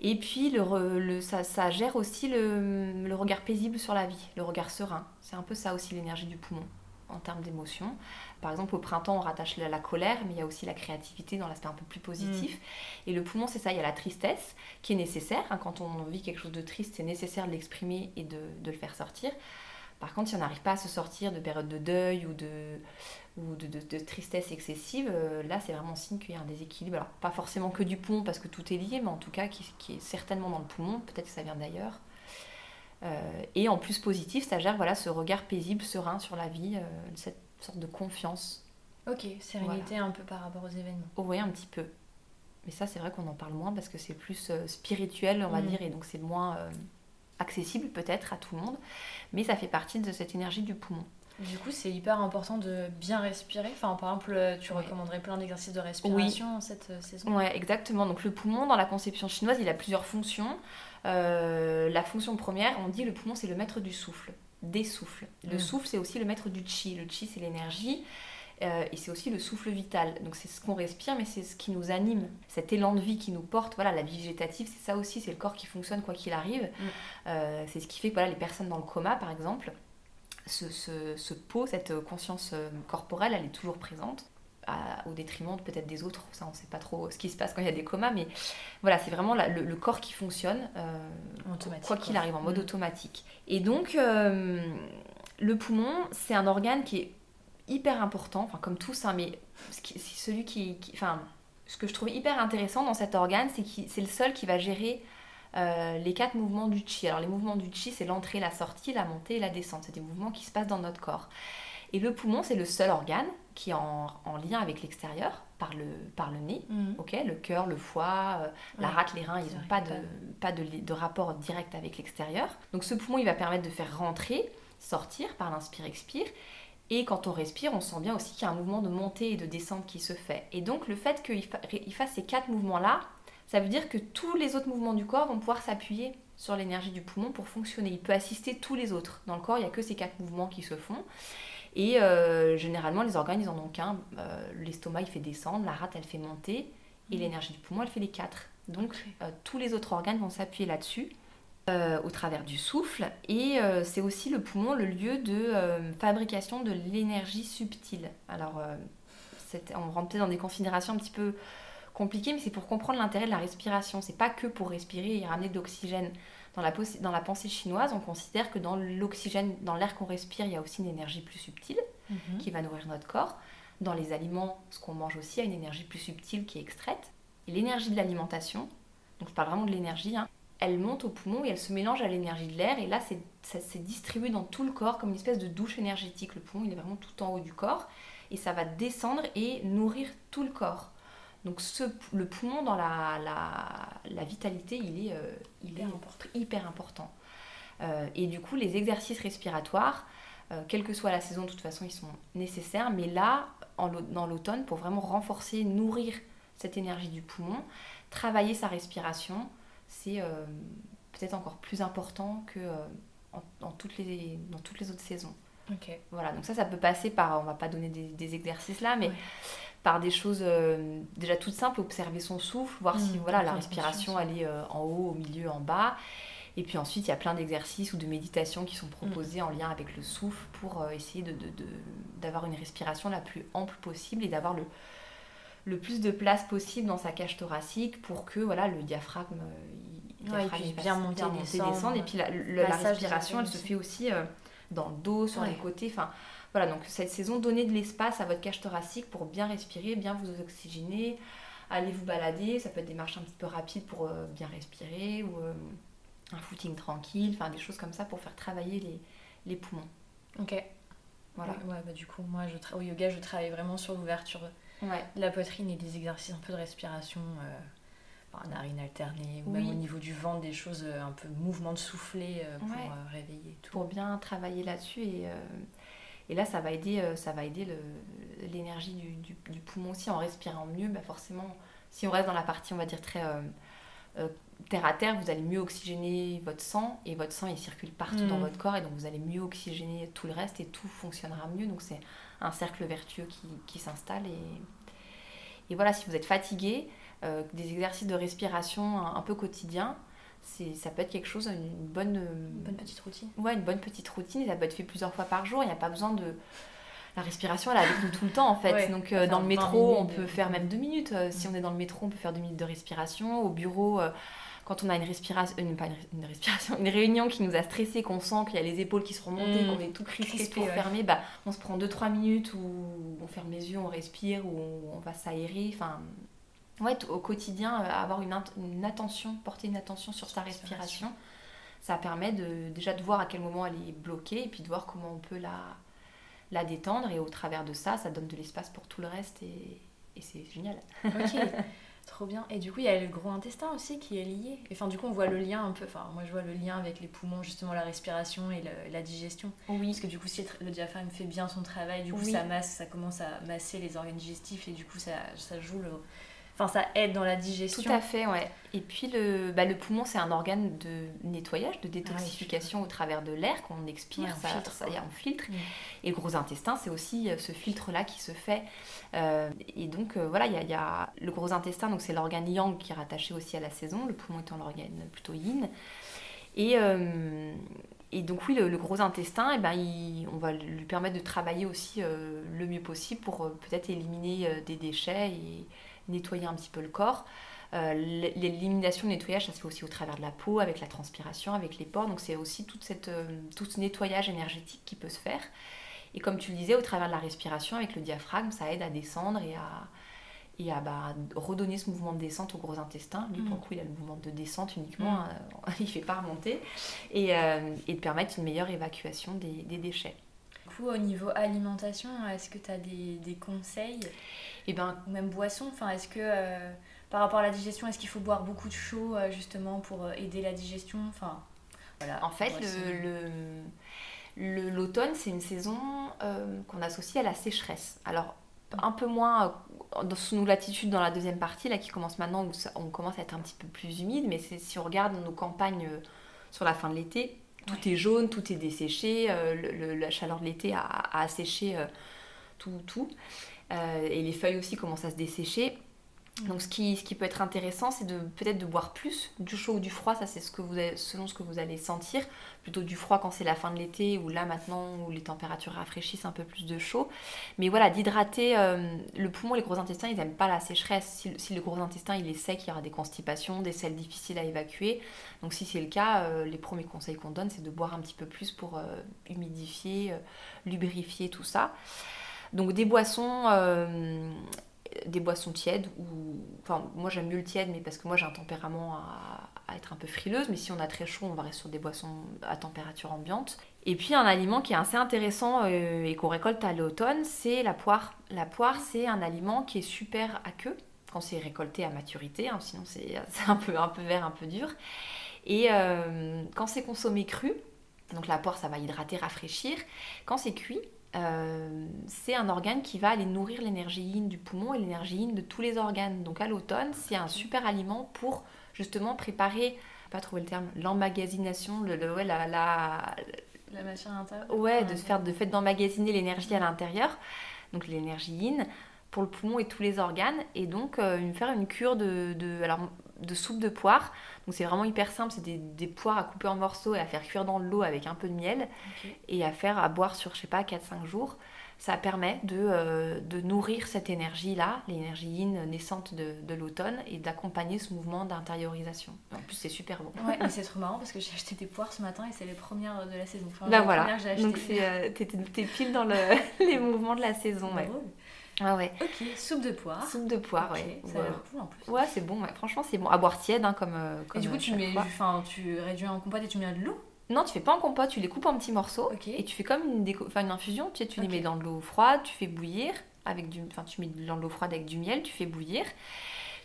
Et puis, le, le ça, ça, gère aussi le, le, regard paisible sur la vie, le regard serein. C'est un peu ça aussi l'énergie du poumon en termes d'émotion. Par exemple, au printemps, on rattache la, la, colère, mais il y a aussi la créativité dans l'aspect un peu plus positif. Mm. Et le poumon, c'est ça, il y a la tristesse qui est nécessaire. Hein. quand on vit quelque chose de triste, c'est nécessaire de l'exprimer et de, de, le faire sortir. Par contre, si on n'arrive pas à se sortir de périodes de deuil ou de, ou de, tristesse excessive, euh, là c'est vraiment signe qu'il y a un déséquilibre. Alors pas forcément que du poumon parce que tout est lié, mais en tout cas qui, est certainement dans le poumon, peut-être que ça vient d'ailleurs. Euh, et en plus positif, ça gère voilà, ce regard paisible, serein sur la vie, euh, cette sorte de confiance. Ok, sérénité un peu par rapport aux événements. Oh, oui, un petit peu. Mais ça c'est vrai qu'on en parle moins parce que c'est plus spirituel, on va mm. dire, et donc c'est moins accessible peut-être à tout le monde, mais ça fait partie de cette énergie du poumon. Du coup, c'est hyper important de bien respirer. Enfin, par exemple, tu recommanderais plein d'exercices de respiration cette euh, saison Ouais, exactement. Donc, le poumon, dans la conception chinoise, il a plusieurs fonctions. Euh, la fonction première, on dit le poumon, c'est le maître du souffle, des souffles. Le mm. souffle, c'est aussi le maître du chi. Le chi, c'est l'énergie. Euh, et c'est aussi le souffle vital. Donc c'est ce qu'on respire, mais c'est ce qui nous anime, cet élan de vie qui nous porte. Voilà, la vie végétative, c'est ça aussi, c'est le corps qui fonctionne quoi qu'il arrive. Mm. Euh, c'est ce qui fait que voilà, les personnes dans le coma, par exemple, ce, ce, pot, cette conscience euh, corporelle, elle est toujours présente. au détriment peut-être des autres, ça on sait pas trop ce qui se passe quand il y a des comas, mais voilà, c'est vraiment le, corps qui fonctionne, quoi qu'il arrive, en mode mm. automatique. Et donc, le poumon, c'est un organe qui est hyper important, enfin comme tous, hein, mais c'est celui qui, Enfin, ce que je trouve hyper intéressant dans cet organe, c'est que c'est le seul qui va gérer euh, les quatre mouvements du chi. Alors les mouvements du chi, c'est l'entrée, la sortie, la montée et la descente. C'est des mouvements qui se passent dans notre corps. Et le poumon, c'est le seul organe qui est en, lien avec l'extérieur par le, par le nez. Ok le cœur, le foie, euh, la rate, les reins, ils n'ont pas, de, pas de, de, rapport direct avec l'extérieur. Donc ce poumon, il va permettre de faire rentrer, sortir par l'inspire-expire. Et quand on respire, on sent bien aussi qu'il y a un mouvement de montée et de descente qui se fait. Et donc le fait qu'il fasse ces quatre mouvements-là, ça veut dire que tous les autres mouvements du corps vont pouvoir s'appuyer sur l'énergie du poumon pour fonctionner. Il peut assister tous les autres. Dans le corps, il n'y a que ces quatre mouvements qui se font. Et euh, généralement, les organes, ils en ont qu'un. Euh, l'estomac, il fait descendre, la rate, elle fait monter, et mmh. l'énergie du poumon, elle fait les quatre. Donc, euh, tous les autres organes vont s'appuyer là-dessus. Euh, au travers du souffle. Et euh, c'est aussi le poumon le lieu de euh, fabrication de l'énergie subtile. Alors, on rentre peut-être dans des considérations un petit peu compliquées, mais c'est pour comprendre l'intérêt de la respiration. C'est pas que pour respirer et ramener de l'oxygène. Dans la, dans la pensée chinoise, on considère que dans l'oxygène, dans l'air qu'on respire, il y a aussi une énergie plus subtile mhm. qui va nourrir notre corps. Dans les aliments, ce qu'on mange aussi, il y a une énergie plus subtile qui est extraite. Et l'énergie de l'alimentation, donc je parle vraiment de l'énergie, hein, elle monte au poumon et elle se mélange à l'énergie de l'air. Et là, ça s'est distribué dans tout le corps comme une espèce de douche énergétique. Le poumon, il est vraiment tout en haut du corps. Et ça va descendre et nourrir tout le corps. Donc ce, le poumon, dans la, la, vitalité, il est, euh, hyper, important. hyper important. Euh, et du coup, les exercices respiratoires, euh, quelle que soit la saison, de toute façon, ils sont nécessaires. Mais là, en, dans l'automne, pour vraiment renforcer, nourrir cette énergie du poumon, travailler sa respiration, c'est euh, peut-être encore plus important que euh, dans, toutes les, dans toutes les autres saisons. Voilà, donc ça, ça peut passer par, on va pas donner des, exercices là, mais par des choses euh, déjà toutes simples, observer son souffle, voir si mmh, voilà, la respiration elle est en haut, au milieu, en bas. Et puis ensuite, il y a plein d'exercices ou de méditations qui sont proposés mmh. en lien avec le souffle pour essayer d'avoir de, de, une respiration la plus ample possible et d'avoir le, le plus de place possible dans sa cage thoracique pour que voilà, le diaphragme, euh, il, bien monter, descendre. Et puis la, respiration, elle se fait aussi euh, dans le dos, sur les côtés. Enfin, voilà, donc cette saison, donnez de l'espace à votre cage thoracique pour bien respirer, bien vous oxygéner, allez vous balader, ça peut être des marches un petit peu rapides pour bien respirer ou un footing tranquille, enfin des choses comme ça pour faire travailler les, les poumons. Ok. Voilà. Ouais, bah, du coup, moi, je au yoga, je travaille vraiment sur l'ouverture ouais. de la poitrine et des exercices un peu de respiration, euh, narine alternée, ou même au niveau du ventre, des choses, euh, un peu mouvement de souffler euh, pour euh, réveiller tout. Pour bien travailler là-dessus et, et là, ça va aider, ça va aider l'énergie du, du, poumon aussi en respirant mieux. Bah forcément, si on reste dans la partie, on va dire, très terre à terre, vous allez mieux oxygéner votre sang et votre sang il circule partout dans mm. votre corps et donc vous allez mieux oxygéner tout le reste et tout fonctionnera mieux. Donc c'est un cercle vertueux qui, qui s'installe et, et voilà, si vous êtes fatigué, euh, des exercices de respiration un, peu quotidiens, c'est ça peut être quelque chose, une bonne, bonne petite routine. Ouais, une bonne petite routine. Et ça peut être fait plusieurs fois par jour. Il n'y a pas besoin de la respiration, elle est avec nous tout le temps en fait. Donc euh, dans le métro, on peut faire même deux minutes. Euh, si on est dans le métro, on peut faire deux minutes de respiration. Au bureau, quand on a une respiration, une, pas une, respiration, une réunion qui nous a stressé, qu'on sent qu'il y a les épaules qui se remontées, mmh. qu'on est tout crispé, pour fermer, bah, on se prend 2-3 minutes où on ferme les yeux, on respire, ou on, va s'aérer. Enfin, ouais, au quotidien, euh, avoir une, une, attention, porter une attention sur sa respiration, ça permet de, déjà de voir à quel moment elle est bloquée et puis de voir comment on peut la, la détendre. Et au travers de ça, ça donne de l'espace pour tout le reste et, et c'est génial. Ok. Trop bien. Et du coup, il y a le gros intestin aussi qui est lié. Enfin, du coup, on voit le lien un peu. Enfin, moi, je vois le lien avec les poumons, justement, la respiration et la digestion. Oui. Parce que du coup, si le diaphragme fait bien son travail, du coup, ça masse, ça commence à masser les organes digestifs et du coup, ça, ça joue le, Enfin, ça aide dans la digestion. Tout à fait, ouais. Et puis le, bah, le poumon, c'est un organe de nettoyage, de détoxification au travers de l'air qu'on expire, ça, filtre, ça, on filtre. Mm. Et le gros intestin, c'est aussi euh, ce filtre-là qui se fait. Euh, et donc euh, voilà, il y, y, a le gros intestin, donc c'est l'organe yang qui est rattaché aussi à la saison, le poumon étant l'organe plutôt yin. Et, et donc oui, le, gros intestin, eh ben, on va lui permettre de travailler aussi le mieux possible pour peut-être éliminer des déchets et nettoyer un petit peu le corps. Euh, l'élimination, le nettoyage, ça se fait aussi au travers de la peau, avec la transpiration, avec les pores. Donc c'est aussi toute cette, euh, tout ce nettoyage énergétique qui peut se faire. Et comme tu le disais, au travers de la respiration, avec le diaphragme, ça aide à descendre et à, et à bah, redonner ce mouvement de descente au gros intestin. Lui, pour le mm. coup, il a le mouvement de descente uniquement, mm. hein. il ne fait pas remonter. Et, euh, et, de permettre une meilleure évacuation des, des déchets. Coup, au niveau alimentation, est-ce que tu as des, des conseils? Et ben même boisson. Enfin, est-ce que euh, par rapport à la digestion, est-ce qu'il faut boire beaucoup de chaud euh, justement pour euh, aider la digestion? Enfin, voilà. En fait, le, l'automne, c'est une saison qu'on associe à la sécheresse. Alors, un peu moins dans, sous nos latitudes dans la deuxième partie, là qui commence maintenant, où on commence à être un petit peu plus humide, mais si on regarde nos campagnes sur la fin de l'été, tout est jaune, tout est desséché, la chaleur de l'été a, a asséché tout, tout. Euh, et les feuilles aussi commencent à se dessécher. Donc ce qui, peut être intéressant, c'est peut-être de boire plus du chaud ou du froid, ça c'est ce que vous selon ce que vous allez sentir, plutôt du froid quand c'est la fin de l'été ou là maintenant où les températures rafraîchissent un peu plus de chaud. Mais voilà, d'hydrater euh, le poumon, les gros intestins, ils n'aiment pas la sécheresse. Si, le gros intestin il est sec, il y aura des constipations, des selles difficiles à évacuer. Donc si c'est le cas, euh, les premiers conseils qu'on donne, c'est de boire un petit peu plus pour humidifier, lubrifier tout ça. Donc des boissons, euh, des boissons tièdes ou, enfin moi j'aime mieux le tiède, mais parce que moi j'ai un tempérament à, être un peu frileuse. Mais si on a très chaud, on va rester sur des boissons à température ambiante. Et puis un aliment qui est assez intéressant euh, et qu'on récolte à l'automne, c'est la poire. La poire, c'est un aliment qui est super aqueux quand c'est récolté à maturité, hein, sinon c'est un peu, vert, un peu dur. Et euh, quand c'est consommé cru, donc la poire ça va hydrater, rafraîchir. Quand c'est cuit, euh, c'est un organe qui va aller nourrir l'énergie yin du poumon et l'énergie yin de tous les organes. Donc à l'automne, c'est un super aliment pour justement préparer, pas trouver le terme, l'emmagasination, le, la, la, la matière intérieure. Ouais, de faire de fait d'emmagasiner l'énergie à l'intérieur, donc l'énergie yin pour le poumon et tous les organes, et donc euh, faire une cure de, de, alors, de soupe de poire. Donc c'est vraiment hyper simple, c'est des, des, poires à couper en morceaux et à faire cuire dans l'eau avec un peu de miel et à faire à boire sur, je sais pas, 4-5 jours. Ça permet de, euh, de nourrir cette énergie-là, l'énergie yin naissante de, de l'automne, et d'accompagner ce mouvement d'intériorisation. En plus, c'est super bon. Ouais, mais c'est trop marrant parce que j'ai acheté des poires ce matin et c'est les premières de la saison. Enfin, bah voilà, donc euh, t'es pile dans le, les mouvements de la saison. Ouais. Ah ouais. Ok, soupe de poire. Soupe de poire, Ok, ouais. Ça a l'air cool en plus. Ouais, c'est bon, ouais. franchement, c'est bon. À boire tiède, hein, comme, euh, Et du coup, tu mets, enfin, tu réduis en compote et tu mets de l'eau? Non, tu fais pas en compote, tu les coupes en petits morceaux. Ok. Et tu fais comme une, déco... une infusion, tu sais, tu les mets dans de l'eau froide, tu fais bouillir, avec du... enfin, tu mets dans de l'eau froide avec du miel, tu fais bouillir,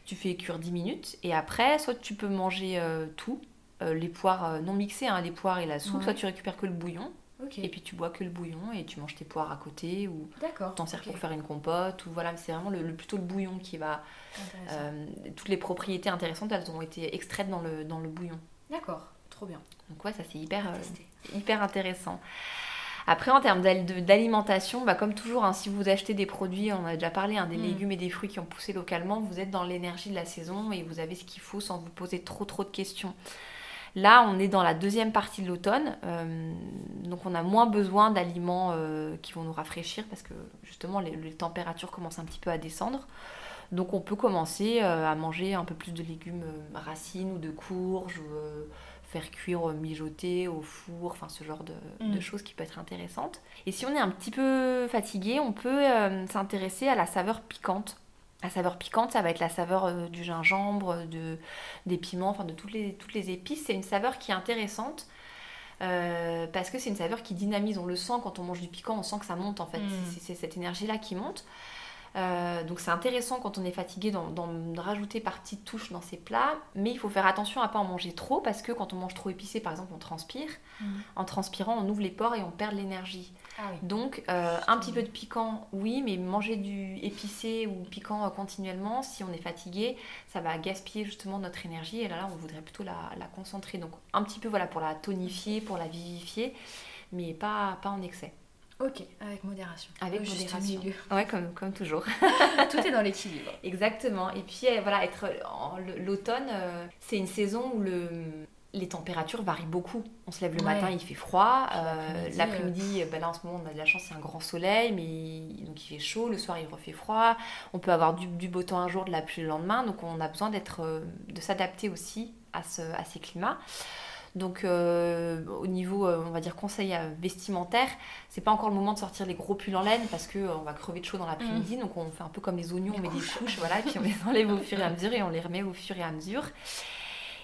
tu fais cuire 10 minutes, et après, soit tu peux manger euh, tout, euh, les poires euh, non mixées, hein, les poires et la soupe, Ouais. soit tu récupères que le bouillon, Et puis tu bois que le bouillon, et tu manges tes poires à côté, ou t'en sers pour faire une compote, ou voilà, c'est vraiment le, le- plutôt le bouillon qui va... Euh, toutes les propriétés intéressantes, elles ont été extraites dans le, dans le bouillon. D'accord, trop bien. Donc ouais, ça c'est hyper... Euh, hyper intéressant. Après, en termes d'alimentation, bah, comme toujours, hein, si vous achetez des produits, on a déjà parlé, hein, des Mm. légumes et des fruits qui ont poussé localement, vous êtes dans l'énergie de la saison et vous avez ce qu'il faut sans vous poser trop trop de questions. Là, on est dans la deuxième partie de l'automne, euh, donc on a moins besoin d'aliments euh, qui vont nous rafraîchir parce que justement les, les températures commencent un petit peu à descendre. Donc on peut commencer euh, à manger un peu plus de légumes racines ou de courges, ou, faire cuire mijoter au four, enfin ce genre de, Mm. de choses qui peut être intéressantes. Et si on est un petit peu fatigué, on peut s'intéresser à la saveur piquante. La saveur piquante, ça va être la saveur euh, du gingembre, de, des piments, enfin de toutes les, toutes les épices. C'est une saveur qui est intéressante euh, parce que c'est une saveur qui dynamise. On le sent quand on mange du piquant, on sent que ça monte en fait. Mm. C'est- C'est cette énergie-là qui monte. Euh, donc c'est intéressant quand on est fatigué d'en, rajouter par petites touches dans ses plats, mais il faut faire attention à pas en manger trop parce que quand on mange trop épicé, par exemple, on transpire. Mhm. En transpirant, on ouvre les pores et on perd de l'énergie. Ah oui. Donc euh, un petit peu de piquant, oui, mais manger du épicé ou piquant euh, continuellement, si on est fatigué, ça va gaspiller justement notre énergie et là, là on voudrait plutôt la, la concentrer. Donc un petit peu voilà pour la tonifier, pour la vivifier, mais pas, pas en excès. Ok, avec modération. Avec juste modération. milieu. Ouais, comme, comme toujours. Tout est dans l'équilibre. Exactement. Et puis euh, voilà, être l'automne, euh, c'est une saison où le, les températures varient beaucoup. On se lève le Ouais. matin, il fait froid. Euh, l'après-midi, euh, bah là en ce moment on a de la chance, il a un grand soleil, mais donc il fait chaud. Le soir il refait froid. On peut avoir du, du beau temps un jour, de la pluie le lendemain. Donc on a besoin d'être, de s'adapter aussi à, ce, à ces climats. Donc euh, au niveau, euh, on va dire conseil euh, vestimentaire, c'est pas encore le moment de sortir les gros pulls en laine parce que euh, on va crever de chaud dans l'après-midi. Donc on fait un peu comme les oignons, on met des couches, voilà, et puis on les enlève au fur et à mesure et on les remet au fur et à mesure.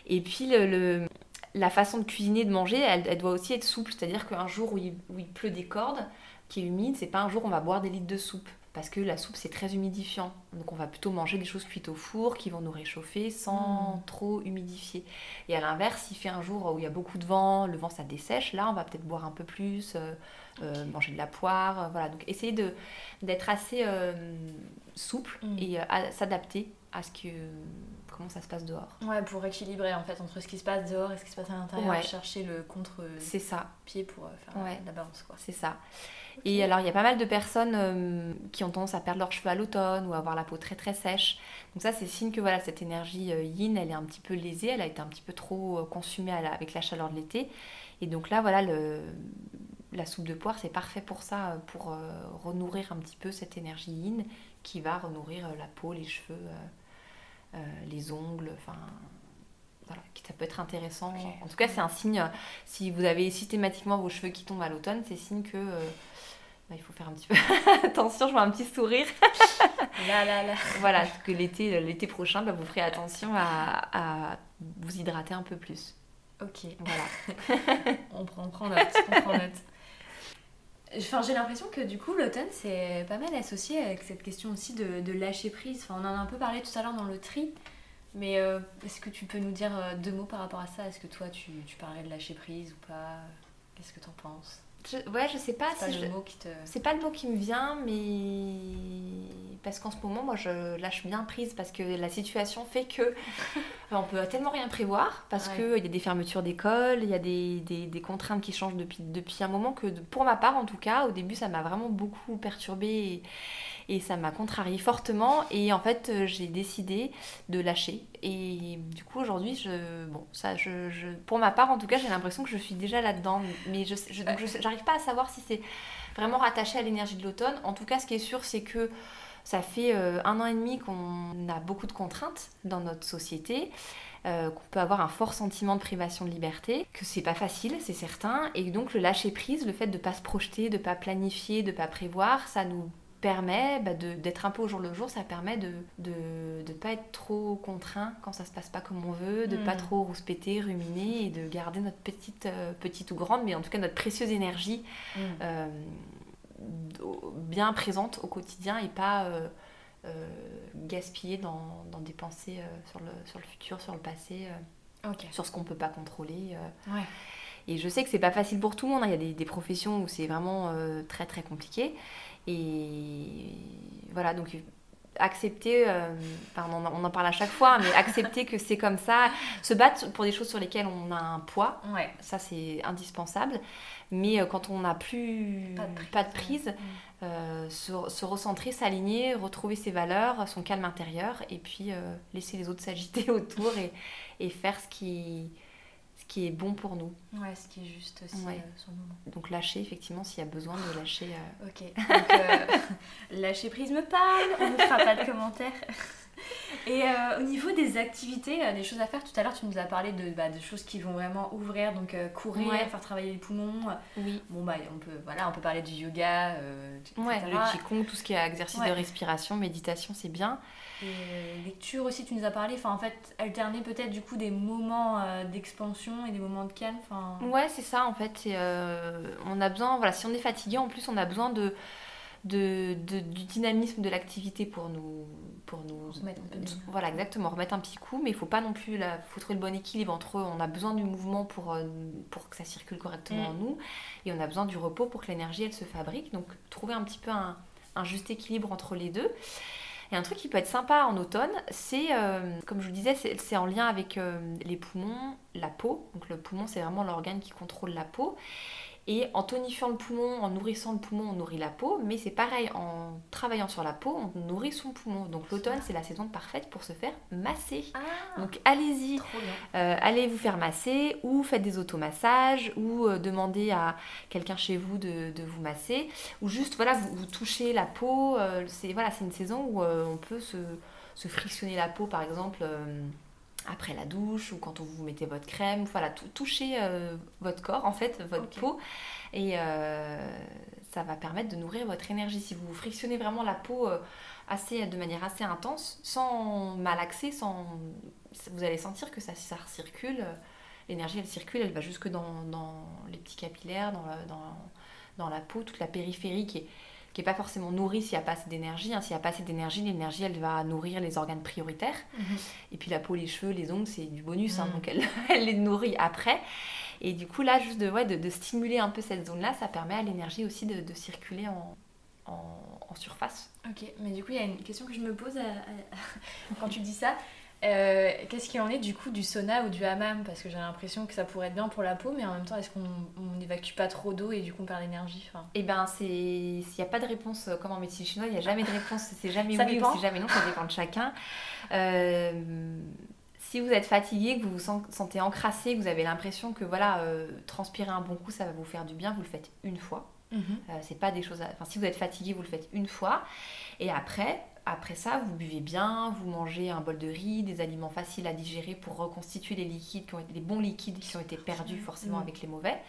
Et puis le, le- la façon de cuisiner, de manger, elle, elle doit aussi être souple. C'est-à-dire qu'un jour où il, où il pleut des cordes, qui est humide, c'est pas un jour où on va boire des litres de soupe. Parce que la soupe, c'est très humidifiant. Donc on va plutôt manger des choses cuites au four qui vont nous réchauffer sans Mm. trop humidifier. Et à l'inverse, s'il fait un jour où il y a beaucoup de vent, le vent ça dessèche, là on va peut-être boire un peu plus, euh, euh, manger de la poire. euh, voilà. Donc essayer d'être assez euh, souple Mm. et à- s'adapter à ce que comment ça se passe dehors. Ouais, pour équilibrer en fait entre ce qui se passe dehors et ce qui se passe à l'intérieur, Ouais. chercher le contre-pied C'est ça. pour euh, faire Ouais. la balance quoi. C'est ça. Et alors, il y a pas mal de personnes euh, qui ont tendance à perdre leurs cheveux à l'automne ou à avoir la peau très très sèche. Donc ça, c'est signe que voilà, cette énergie euh, yin, elle est un petit peu lésée, elle a été un petit peu trop euh, consumée à la- avec la chaleur de l'été. Et donc là, voilà, le, la soupe de poire, c'est parfait pour ça, pour renourrir un petit peu cette énergie yin qui va renourrir la peau, les cheveux, euh, euh, les ongles, enfin... Voilà, ça peut être intéressant. En tout cas, c'est un signe, euh, si vous avez systématiquement vos cheveux qui tombent à l'automne, c'est signe que euh, bah, il faut faire un petit peu attention. Je vois un petit sourire. Là, là, là. voilà, que l'été, l'été prochain, bah, vous ferez attention à, à vous hydrater un peu plus. Ok, Voilà. on prend, on prend note. On prend note. J'ai l'impression que du coup l'automne c'est pas mal associé avec cette question aussi de, de lâcher prise. Enfin, on en a un peu parlé tout à l'heure dans le tri, mais euh, est-ce que tu peux nous dire euh, deux mots par rapport à ça? Est-ce que toi tu, tu parlais de lâcher prise ou pas? Qu'est-ce que t'en penses? Je, ouais, je sais pas C'est pas si le je- mot qui te. C'est pas le mot qui me vient, mais parce qu'en ce moment, moi, je lâche bien prise parce que la situation fait que on peut tellement rien prévoir parce Ouais. que il y a des fermetures d'école, il y a des, des- des contraintes qui changent depuis, depuis un moment que, pour ma part en tout cas, au début, ça m'a vraiment beaucoup perturbée et, et ça m'a contrariée fortement. Et en fait, euh, j'ai décidé de lâcher. Et du coup, aujourd'hui, je, bon, ça, je, je- pour ma part, en tout cas, j'ai l'impression que je suis déjà là-dedans. Mais je- j'arrive pas à savoir si c'est vraiment rattaché à l'énergie de l'automne. En tout cas, ce qui est sûr, c'est que ça fait euh, un an et demi qu'on a beaucoup de contraintes dans notre société, euh, qu'on peut avoir un fort sentiment de privation de liberté, que c'est pas facile, c'est certain, et donc le lâcher prise, le fait de pas se projeter, de pas planifier, de pas prévoir, ça nous permet bah, d'être un peu au jour le jour, ça permet de ne de, pas être trop contraint quand ça se passe pas comme on veut, de pas mm. trop rouspéter, ruminer et de garder notre petite, euh, petite ou grande, mais en tout cas notre précieuse énergie mm. euh, bien présente au quotidien et pas euh, gaspiller dans, dans, des pensées sur, le, sur le futur, sur le passé, sur ce qu'on peut pas contrôler. Ouais. Et je sais que c'est pas facile pour tout le monde. Hein. Il y a des, des professions où c'est vraiment très très compliqué. Et voilà, donc accepter, euh, on, en, parle à chaque fois, mais accepter que c'est comme ça, se battre pour des choses sur lesquelles on a un poids, ouais. ça c'est indispensable. Mais euh, quand on n'a plus pas de prise, euh, se, recentrer, s'aligner, retrouver ses valeurs, son calme intérieur, et puis laisser les autres s'agiter autour et, et, faire ce qui, qui est bon pour nous. Ouais, ce qui est juste aussi euh, sur le moment. Donc lâcher, effectivement, s'il y a besoin de lâcher. Euh. Ok, donc euh, lâcher prise me parle, on ne fera pas de commentaires. Et au niveau des activités, des choses à faire, tout à l'heure tu nous as parlé de, bah, de choses qui vont vraiment ouvrir, donc courir, faire travailler les poumons. Oui. Bon, bah, on peut, voilà, on peut parler du yoga, etc. Ouais, le qigong, tout ce qui est exercice de respiration, méditation, c'est bien. Et lecture aussi, tu nous as parlé. Enfin, en fait, alterner peut-être du coup des moments euh, d'expansion et des moments de calme. Enfin... Ouais, c'est ça en fait. Euh, on a besoin, voilà, si on est fatigué, en plus, on a besoin de, de, du dynamisme de l'activité pour nous, pour nous remettre un peu voilà exactement remettre un petit coup mais il faut pas non plus la faut trouver le bon équilibre entre on a besoin du mouvement pour euh, pour que ça circule correctement en mm. nous et on a besoin du repos pour que l'énergie elle se fabrique donc trouver un petit peu un, un juste équilibre entre les deux et un truc qui peut être sympa en automne, c'est, euh, comme je vous disais, c'est en lien avec euh, les poumons, la peau. Donc le poumon, c'est vraiment l'organe qui contrôle la peau. Et en tonifiant le poumon, en nourrissant le poumon, on nourrit la peau. Mais c'est pareil, en travaillant sur la peau, on nourrit son poumon. Donc l'automne, c'est la saison parfaite pour se faire masser. Ah. Donc allez-y, euh, allez vous faire masser ou faites des automassages ou euh, demandez à quelqu'un chez vous de, vous masser ou juste voilà, vous, touchez la peau. Euh, c'est voilà, une saison où on peut se, se, frictionner la peau par exemple après la douche ou quand vous mettez votre crème, voilà, toucher euh, votre corps, en fait, votre peau. Et euh, ça va permettre de nourrir votre énergie. Si vous frictionnez vraiment la peau euh, assez, de manière assez intense, sans malaxer, sans, vous allez sentir que ça, ça circule. L'énergie, elle circule, elle va jusque dans, dans les petits capillaires, dans la, dans, dans la peau, toute la périphérie qui est qui n'est pas forcément nourrie s'il n'y a pas assez d'énergie. Hein. S'il n'y a pas assez d'énergie, l'énergie, elle va nourrir les organes prioritaires. Mhm. Et puis la peau, les cheveux, les ongles, c'est du bonus, hein. mhm. donc elle, elle, les nourrit après. Et du coup, là, juste de, ouais, de, stimuler un peu cette zone-là, ça permet à l'énergie aussi de, de circuler en, en, surface. Ok, mais du coup, il y a une question que je me pose quand tu dis ça. Euh, qu'est-ce qu'il en est du coup du sauna ou du hammam? Parce que j'ai l'impression que ça pourrait être bien pour la peau, mais en même temps, est-ce qu'on n'évacue pas trop d'eau et du coup on perd l'énergie enfin... Eh ben, il n'y a pas de réponse euh, comme en médecine chinoise, il n'y a jamais de réponse, c'est jamais oui ou c'est jamais non, ça dépend de chacun. Euh, si vous êtes fatigué, que vous vous sentez encrassé, que vous avez l'impression que voilà, transpirer un bon coup, ça va vous faire du bien, vous le faites une fois. Mhm. c'est pas des choses. Enfin, si vous êtes fatigué, vous le faites une fois. Et après, après ça, vous buvez bien, vous mangez un bol de riz, des aliments faciles à digérer pour reconstituer les liquides qui ont été les bons liquides qui ont été perdus forcément mm. avec les mauvais.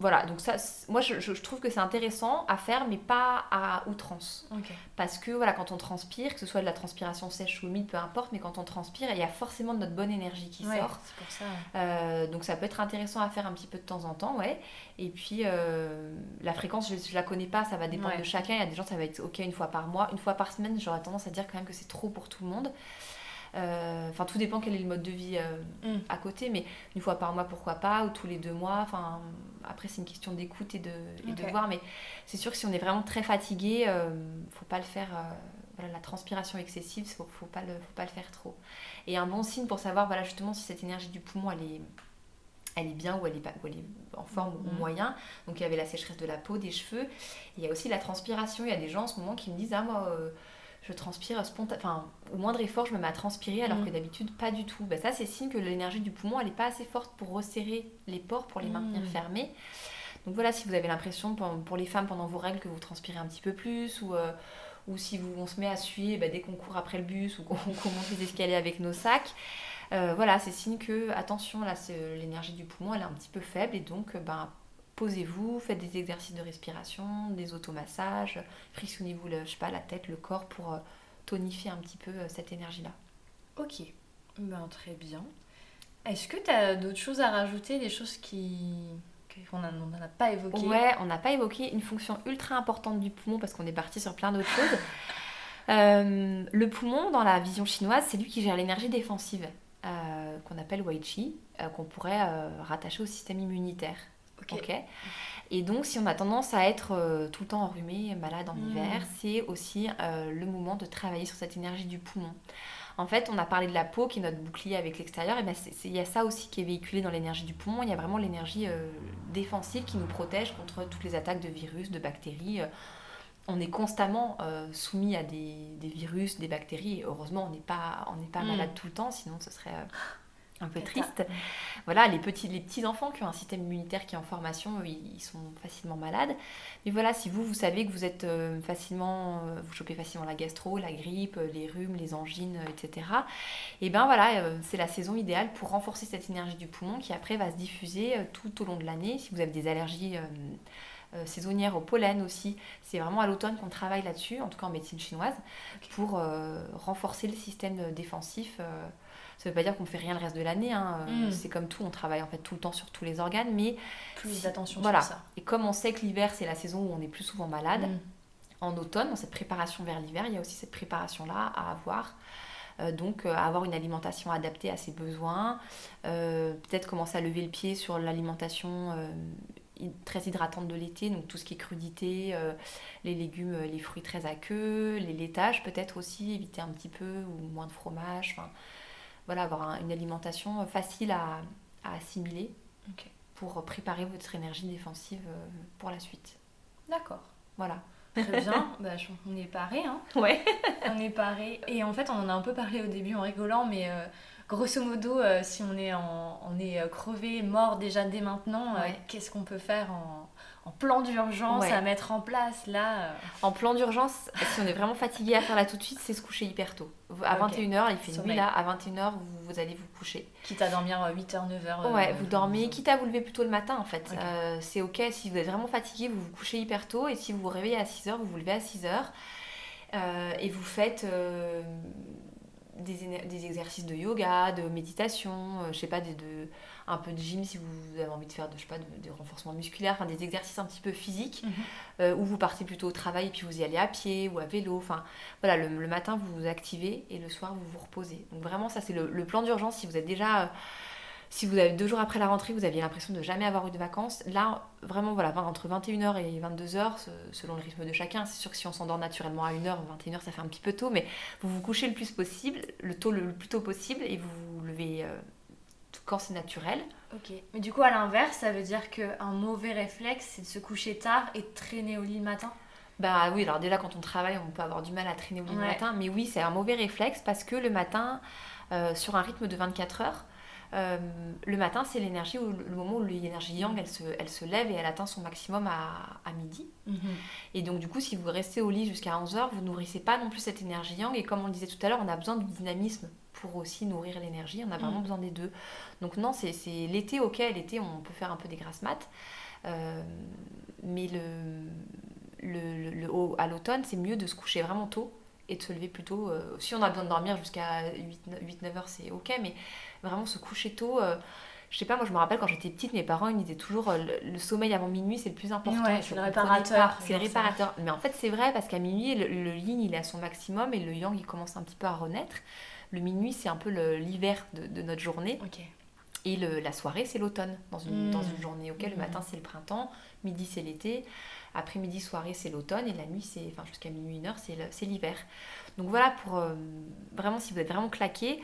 Voilà, donc ça, moi je, je, trouve que c'est intéressant à faire, mais pas à outrance. Parce que voilà, quand on transpire, que ce soit de la transpiration sèche ou humide, peu importe, mais quand on transpire, il y a forcément de notre bonne énergie qui sort. Pour ça. Euh, donc ça peut être intéressant à faire un petit peu de temps en temps, ouais. Et puis euh, la fréquence, je, je, la connais pas, ça va dépendre de chacun. Il y a des gens, ça va être ok une fois par mois, une fois par semaine. J'aurais tendance à dire quand même que c'est trop pour tout le monde. Euh, enfin, tout dépend quel est le mode de vie mm. à côté, mais une fois par mois, pourquoi pas, ou tous les deux mois. Enfin, après, c'est une question d'écoute et, de, de voir. Mais c'est sûr que si on est vraiment très fatigué, euh, faut pas le faire. Euh, voilà, la transpiration excessive, faut, faut pas le, faut pas le faire trop. Et un bon signe pour savoir, voilà, justement, si cette énergie du poumon, elle est, elle est bien ou elle est, pas, ou elle est en forme ou mhm. moyen. Donc il y avait la sécheresse de la peau, des cheveux. il y a aussi la transpiration. Il y a des gens en ce moment qui me disent, ah moi. Euh, je transpire spontanément, enfin, au moindre effort, je me mets à transpirer alors mm. que d'habitude, pas du tout. Ben, ça, c'est signe que l'énergie du poumon, elle n'est pas assez forte pour resserrer les pores, pour les maintenir mm. fermés. Donc voilà, si vous avez l'impression, pour les femmes, pendant vos règles, que vous transpirez un petit peu plus, ou, euh, ou si vous, on se met à suer ben, dès qu'on court après le bus, ou qu'on monte les escaliers avec nos sacs, euh, voilà, c'est signe que, attention, là, l'énergie du poumon, elle est un petit peu faible, et donc, ben, posez-vous, faites des exercices de respiration, des automassages, frictionnez-vous je sais pas, la tête, le corps pour tonifier un petit peu cette énergie-là. Ok, ben, très bien. Est-ce que tu as d'autres choses à rajouter, des choses qui qu'on n'en a pas évoqué Ouais, on n'a pas évoqué une fonction ultra importante du poumon parce qu'on est parti sur plein d'autres choses. Euh, le poumon, dans la vision chinoise, c'est lui qui gère l'énergie défensive, euh, qu'on appelle Wei Qi, euh, qu'on pourrait rattacher au système immunitaire. Ok. Et donc, si on a tendance à être tout le temps enrhumé, malade en hmm. hiver, c'est aussi le moment de travailler sur cette énergie du poumon. En fait, on a parlé de la peau qui est notre bouclier avec l'extérieur, et ben il y a ça aussi qui est véhiculé dans l'énergie du poumon. Il y a vraiment l'énergie euh, défensive qui nous protège contre toutes les attaques de virus, de bactéries. Euh, on est constamment euh, soumis à des, virus, des bactéries, et heureusement, on n'est pas, on pas mm. malade tout le temps, sinon ce serait un peu triste. Voilà, les petits, les petits enfants qui ont un système immunitaire qui est en formation, ils, sont facilement malades. Mais voilà, si vous, vous savez que vous êtes euh, facilement, euh, vous chopez facilement la gastro, la grippe, les rhumes, les angines, etc. Et ben voilà, euh, c'est la saison idéale pour renforcer cette énergie du poumon qui après va se diffuser tout au long de l'année. Si vous avez des allergies saisonnières au pollen aussi. C'est vraiment à l'automne qu'on travaille là-dessus, en tout cas en médecine chinoise, pour renforcer le système défensif ça veut pas dire qu'on fait rien le reste de l'année. Hein. Mm. C'est comme tout, on travaille en fait tout le temps sur tous les organes, mais plus d'attention voilà. sur ça. Et comme on sait que l'hiver c'est la saison où on est plus souvent malade, mm. en automne, dans cette préparation vers l'hiver, il y a aussi cette préparation là à avoir. Euh, donc euh, avoir une alimentation adaptée à ses besoins, euh, peut-être commencer à lever le pied sur l'alimentation très hydratante de l'été, donc tout ce qui est crudité, les légumes, les fruits très aqueux, les laitages peut-être aussi, éviter un petit peu ou moins de fromage, voilà, avoir une alimentation euh, facile à, assimiler pour préparer votre énergie défensive euh, pour la suite. D'accord. Voilà. Très bien, bah, on est paré. Hein. Ouais. on est paré. Et en fait, on en a un peu parlé au début en rigolant, mais euh, grosso modo, si on est, en, on est crevé, mort déjà dès maintenant, qu'est-ce qu'on peut faire en, en plan d'urgence à mettre en place là euh. En plan d'urgence, si on est vraiment fatigué à faire là tout de suite, c'est se coucher hyper tôt. À 21h, il fait nuit là, à 21h, vous, allez vous coucher. Quitte à dormir 8h, 9h. Euh, ouais, vous dormez, quitte à vous lever plutôt le matin en fait. Euh, c'est ok, si vous êtes vraiment fatigué, vous vous couchez hyper tôt et si vous vous réveillez à 6h, vous vous levez à 6h et vous faites des, des, exercices de yoga, de méditation, je sais pas, de un peu de gym si vous avez envie de faire de, je sais pas, de, renforcement musculaire, enfin, des exercices un petit peu physiques, mhm. euh, où vous partez plutôt au travail et puis vous y allez à pied ou à vélo. Enfin, voilà, le, matin vous vous activez et le soir vous vous reposez. Donc vraiment, ça c'est le, plan d'urgence. Si vous êtes déjà, euh, si vous avez deux jours après la rentrée, vous aviez l'impression de jamais avoir eu de vacances, là vraiment, voilà, entre 21h et 22h, selon le rythme de chacun. C'est sûr que si on s'endort naturellement à 1h, 21h, ça fait un petit peu tôt, mais vous vous couchez le plus possible, le tôt le, plus tôt possible et vous vous levez. Quand c'est naturel. Ok. Mais du coup, à l'inverse, ça veut dire qu'un mauvais réflexe, c'est de se coucher tard et de traîner au lit le matin? Bah oui, alors déjà, quand on travaille, on peut avoir du mal à traîner au lit le matin. Mais oui, c'est un mauvais réflexe parce que le matin, euh, sur un rythme de 24 heures, euh, le matin, c'est l'énergie, le moment où l'énergie yang, elle se, elle se lève et elle atteint son maximum à, à midi. Mhm. Et donc, du coup, si vous restez au lit jusqu'à 11h, vous nourrissez pas non plus cette énergie yang. Et comme on le disait tout à l'heure, on a besoin du dynamisme pour aussi nourrir l'énergie. On a vraiment mm. besoin des deux. Donc non, c'est l'été, ok, l'été, on peut faire un peu des grasses maths. Euh, mais le, le, le, à l'automne, c'est mieux de se coucher vraiment tôt et de se lever plus tôt. Euh, si on a besoin de dormir jusqu'à 8-9 heures, c'est ok, mais vraiment se coucher tôt. Euh, je sais pas, moi je me rappelle quand j'étais petite, mes parents ils disaient toujours le, sommeil avant minuit c'est le plus important. c'est le réparateur. C'est le réparateur. Mais en fait c'est vrai parce qu'à minuit le, le yin il est à son maximum et le yang il commence un petit peu à renaître. Le minuit, c'est un peu l'hiver de, notre journée. Et le, la soirée, c'est l'automne dans une, dans une journée. auquel Le hmm. matin, c'est le printemps, midi, c'est l'été, après-midi, soirée, c'est l'automne, et la nuit, c'est, enfin, jusqu'à minuit, une heure, c'est l'hiver. Donc voilà, pour euh, vraiment, si vous êtes vraiment claqué,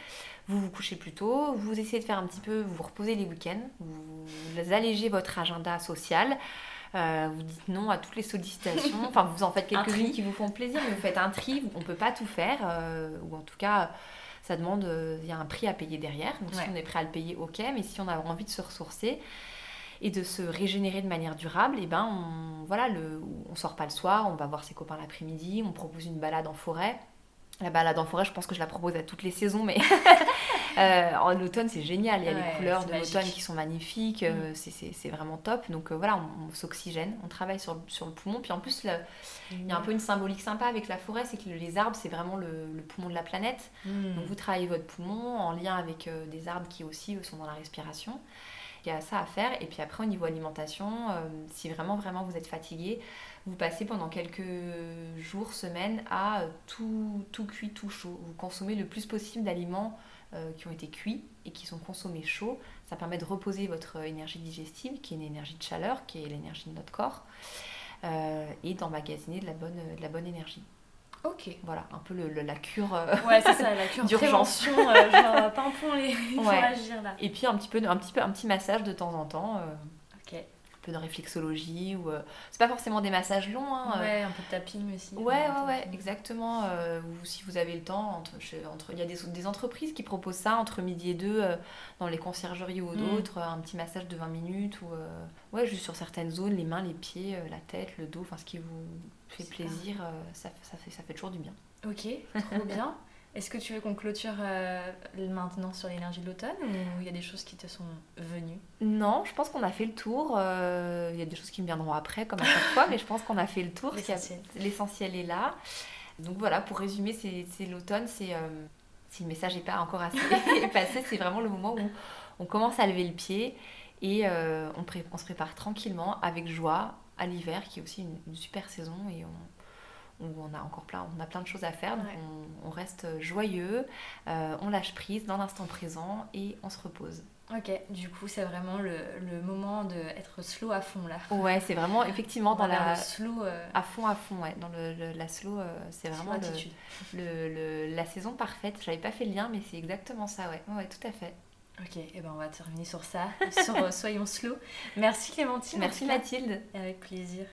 vous vous couchez plus tôt, vous essayez de faire un petit peu, vous vous reposez les week-ends, vous, allégez votre agenda social. Euh, vous dites non à toutes les sollicitations. Enfin, vous en faites quelques-unes qui vous font plaisir, mais vous faites un tri. On ne peut pas tout faire, euh, ou en tout cas, ça demande, il y a un prix à payer derrière. Donc si on est prêt à le payer, ok. Mais si on a envie de se ressourcer et de se régénérer de manière durable, et eh ben on, voilà, le, on sort pas le soir, on va voir ses copains l'après-midi, on propose une balade en forêt. La balade en forêt, je pense que je la propose à toutes les saisons, mais Euh, en l'automne, c'est génial. Il y a Ouais, les couleurs de l'automne qui sont magnifiques. euh, c'est- vraiment top. Donc euh, voilà, on, on s'oxygène, on travaille sur, le- sur le poumon. Puis en plus, le- il y a un peu une symbolique sympa avec la forêt, c'est que les arbres, c'est vraiment le, le poumon de la planète. Mm. Donc vous travaillez votre poumon en lien avec euh, des arbres qui aussi sont dans la respiration. Il y a ça à faire. Et puis après, au niveau alimentation, euh, si vraiment, vraiment vous êtes fatigué, vous passez pendant quelques jours, semaines à euh, tout, tout cuit, tout chaud. Vous consommez le plus possible d'aliments euh, qui ont été cuits et qui sont consommés chauds. Ça permet de reposer votre énergie digestive, qui est une énergie de chaleur, qui est l'énergie de notre corps, et d'emmagasiner de de la bonne énergie. Ok. Voilà, un peu le- le- la cure. euh, Ouais, c'est ça, la cure D'urgence. prévention, euh, genre pimpon, les... il Ouais. agir là. Et puis un petit, peu, un, petit peu, un petit massage de temps en temps, euh, Ok. un peu de réflexologie. ou euh, C'est pas forcément des massages longs. hein, euh, Ouais, un peu de tapping aussi. Ouais, ouais, ouais, exactement. euh, ou si vous avez le temps, entre, entre, il y a des, des entreprises qui proposent ça entre midi et deux euh, dans les conciergeries ou Mm. d'autres, euh, un petit massage de 20 minutes ou euh, ouais, juste sur certaines zones, les mains, les pieds, euh, la tête, le dos, enfin ce qui vous fait plaisir, euh, ça, ça, fait, ça fait toujours du bien. Ok, trop bien. Est-ce que tu veux qu'on clôture euh, maintenant sur l'énergie de l'automne ou il y a des choses qui te sont venues? Non, je pense qu'on a fait le tour. euh, Il y a des choses qui me viendront après, comme à chaque fois, mais je pense qu'on a fait le tour. L'essentiel. Est là. Donc voilà, pour résumer, c'est l'automne, c'est euh, si le message n'est pas encore assez passé, c'est vraiment le moment où on commence à lever le pied et on se prépare tranquillement, avec joie, à l'hiver, qui est aussi une, une super saison et on, où on a encore plein, on a plein de choses à faire. Donc Ouais. on, on reste joyeux, euh, on lâche prise dans l'instant présent et on se repose. Ok, du coup, c'est vraiment le, le moment d'être slow à fond là. Ouais, c'est vraiment effectivement dans la... slow. euh, À fond, à fond, ouais. Dans le, le- la slow, euh, c'est vraiment le- la saison parfaite. J'avais pas fait le lien, mais c'est exactement ça, ouais. Ouais, tout à fait. Ok, et ben on va terminer sur ça, sur euh, Soyons slow. Merci Clémentine. en Merci cas. Mathilde. Avec plaisir.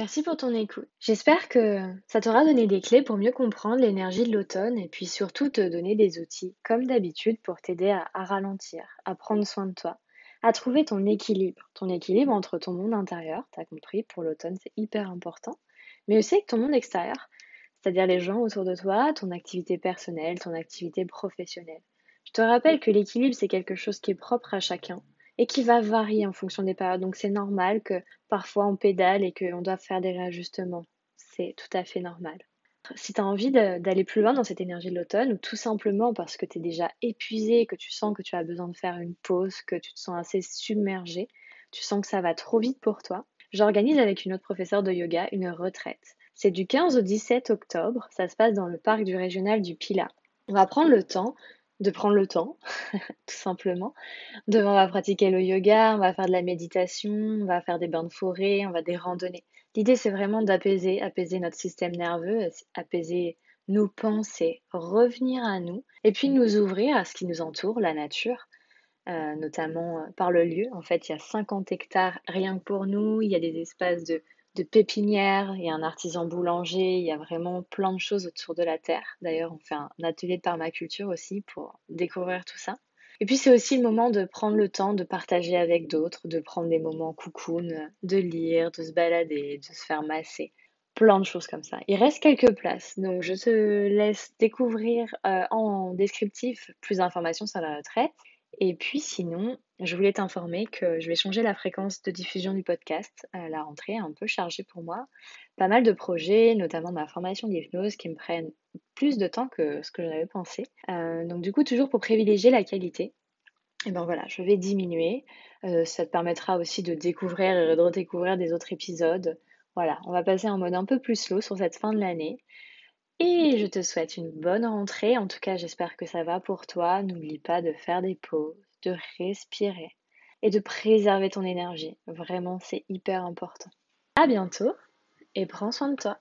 Merci pour ton écoute. J'espère que ça t'aura donné des clés pour mieux comprendre l'énergie de l'automne et puis surtout te donner des outils, comme d'habitude, pour t'aider à, à ralentir, à prendre soin de toi, à trouver ton équilibre. Ton équilibre entre ton monde intérieur, t'as compris, pour l'automne c'est hyper important, mais aussi avec ton monde extérieur, c'est-à-dire les gens autour de toi, ton activité personnelle, ton activité professionnelle. Je te rappelle que l'équilibre c'est quelque chose qui est propre à chacun et qui va varier en fonction des périodes, donc c'est normal que parfois on pédale et qu'on doit faire des réajustements. C'est tout à fait normal. Si tu as envie d'aller plus loin dans cette énergie de l'automne, ou tout simplement parce que tu es déjà épuisé, que tu sens que tu as besoin de faire une pause, que tu te sens assez submergé, tu sens que ça va trop vite pour toi, j'organise avec une autre professeure de yoga une retraite. C'est du 15 au 17 octobre, ça se passe dans le parc du régional du Pilat. On va prendre le temps de prendre le temps, tout simplement, Demain, on va pratiquer le yoga, on va faire de la méditation, on va faire des bains de forêt, on va des randonnées. L'idée, c'est vraiment d'apaiser, apaiser notre système nerveux, apaiser nos pensées, revenir à nous, et puis nous ouvrir à ce qui nous entoure, la nature, euh, notamment euh, par le lieu. En fait, il y a 50 hectares rien que pour nous, il y a des espaces de, de pépinières, il y a un artisan boulanger, il y a vraiment plein de choses autour de la terre. D'ailleurs, on fait un atelier de permaculture aussi pour découvrir tout ça. Et puis c'est aussi le moment de prendre le temps de partager avec d'autres, de prendre des moments cocoon, de lire, de se balader, de se faire masser. Plein de choses comme ça. Il reste quelques places, donc je te laisse découvrir euh, en descriptif plus d'informations sur la retraite. Et puis sinon, je voulais t'informer que je vais changer la fréquence de diffusion du podcast. Euh, la rentrée est un peu chargée pour moi. Pas mal de projets, notamment ma formation d'hypnose qui me prennent plus de temps que ce que j'avais pensé. Euh, donc du coup, toujours pour privilégier la qualité, et ben voilà, je vais diminuer. Euh, ça te permettra aussi de découvrir et de redécouvrir des autres épisodes. Voilà, on va passer en mode un peu plus slow sur cette fin de l'année. Et je te souhaite une bonne rentrée. En tout cas, j'espère que ça va pour toi. N'oublie pas de faire des pauses, de respirer et de préserver ton énergie. Vraiment, c'est hyper important. À bientôt et prends soin de toi.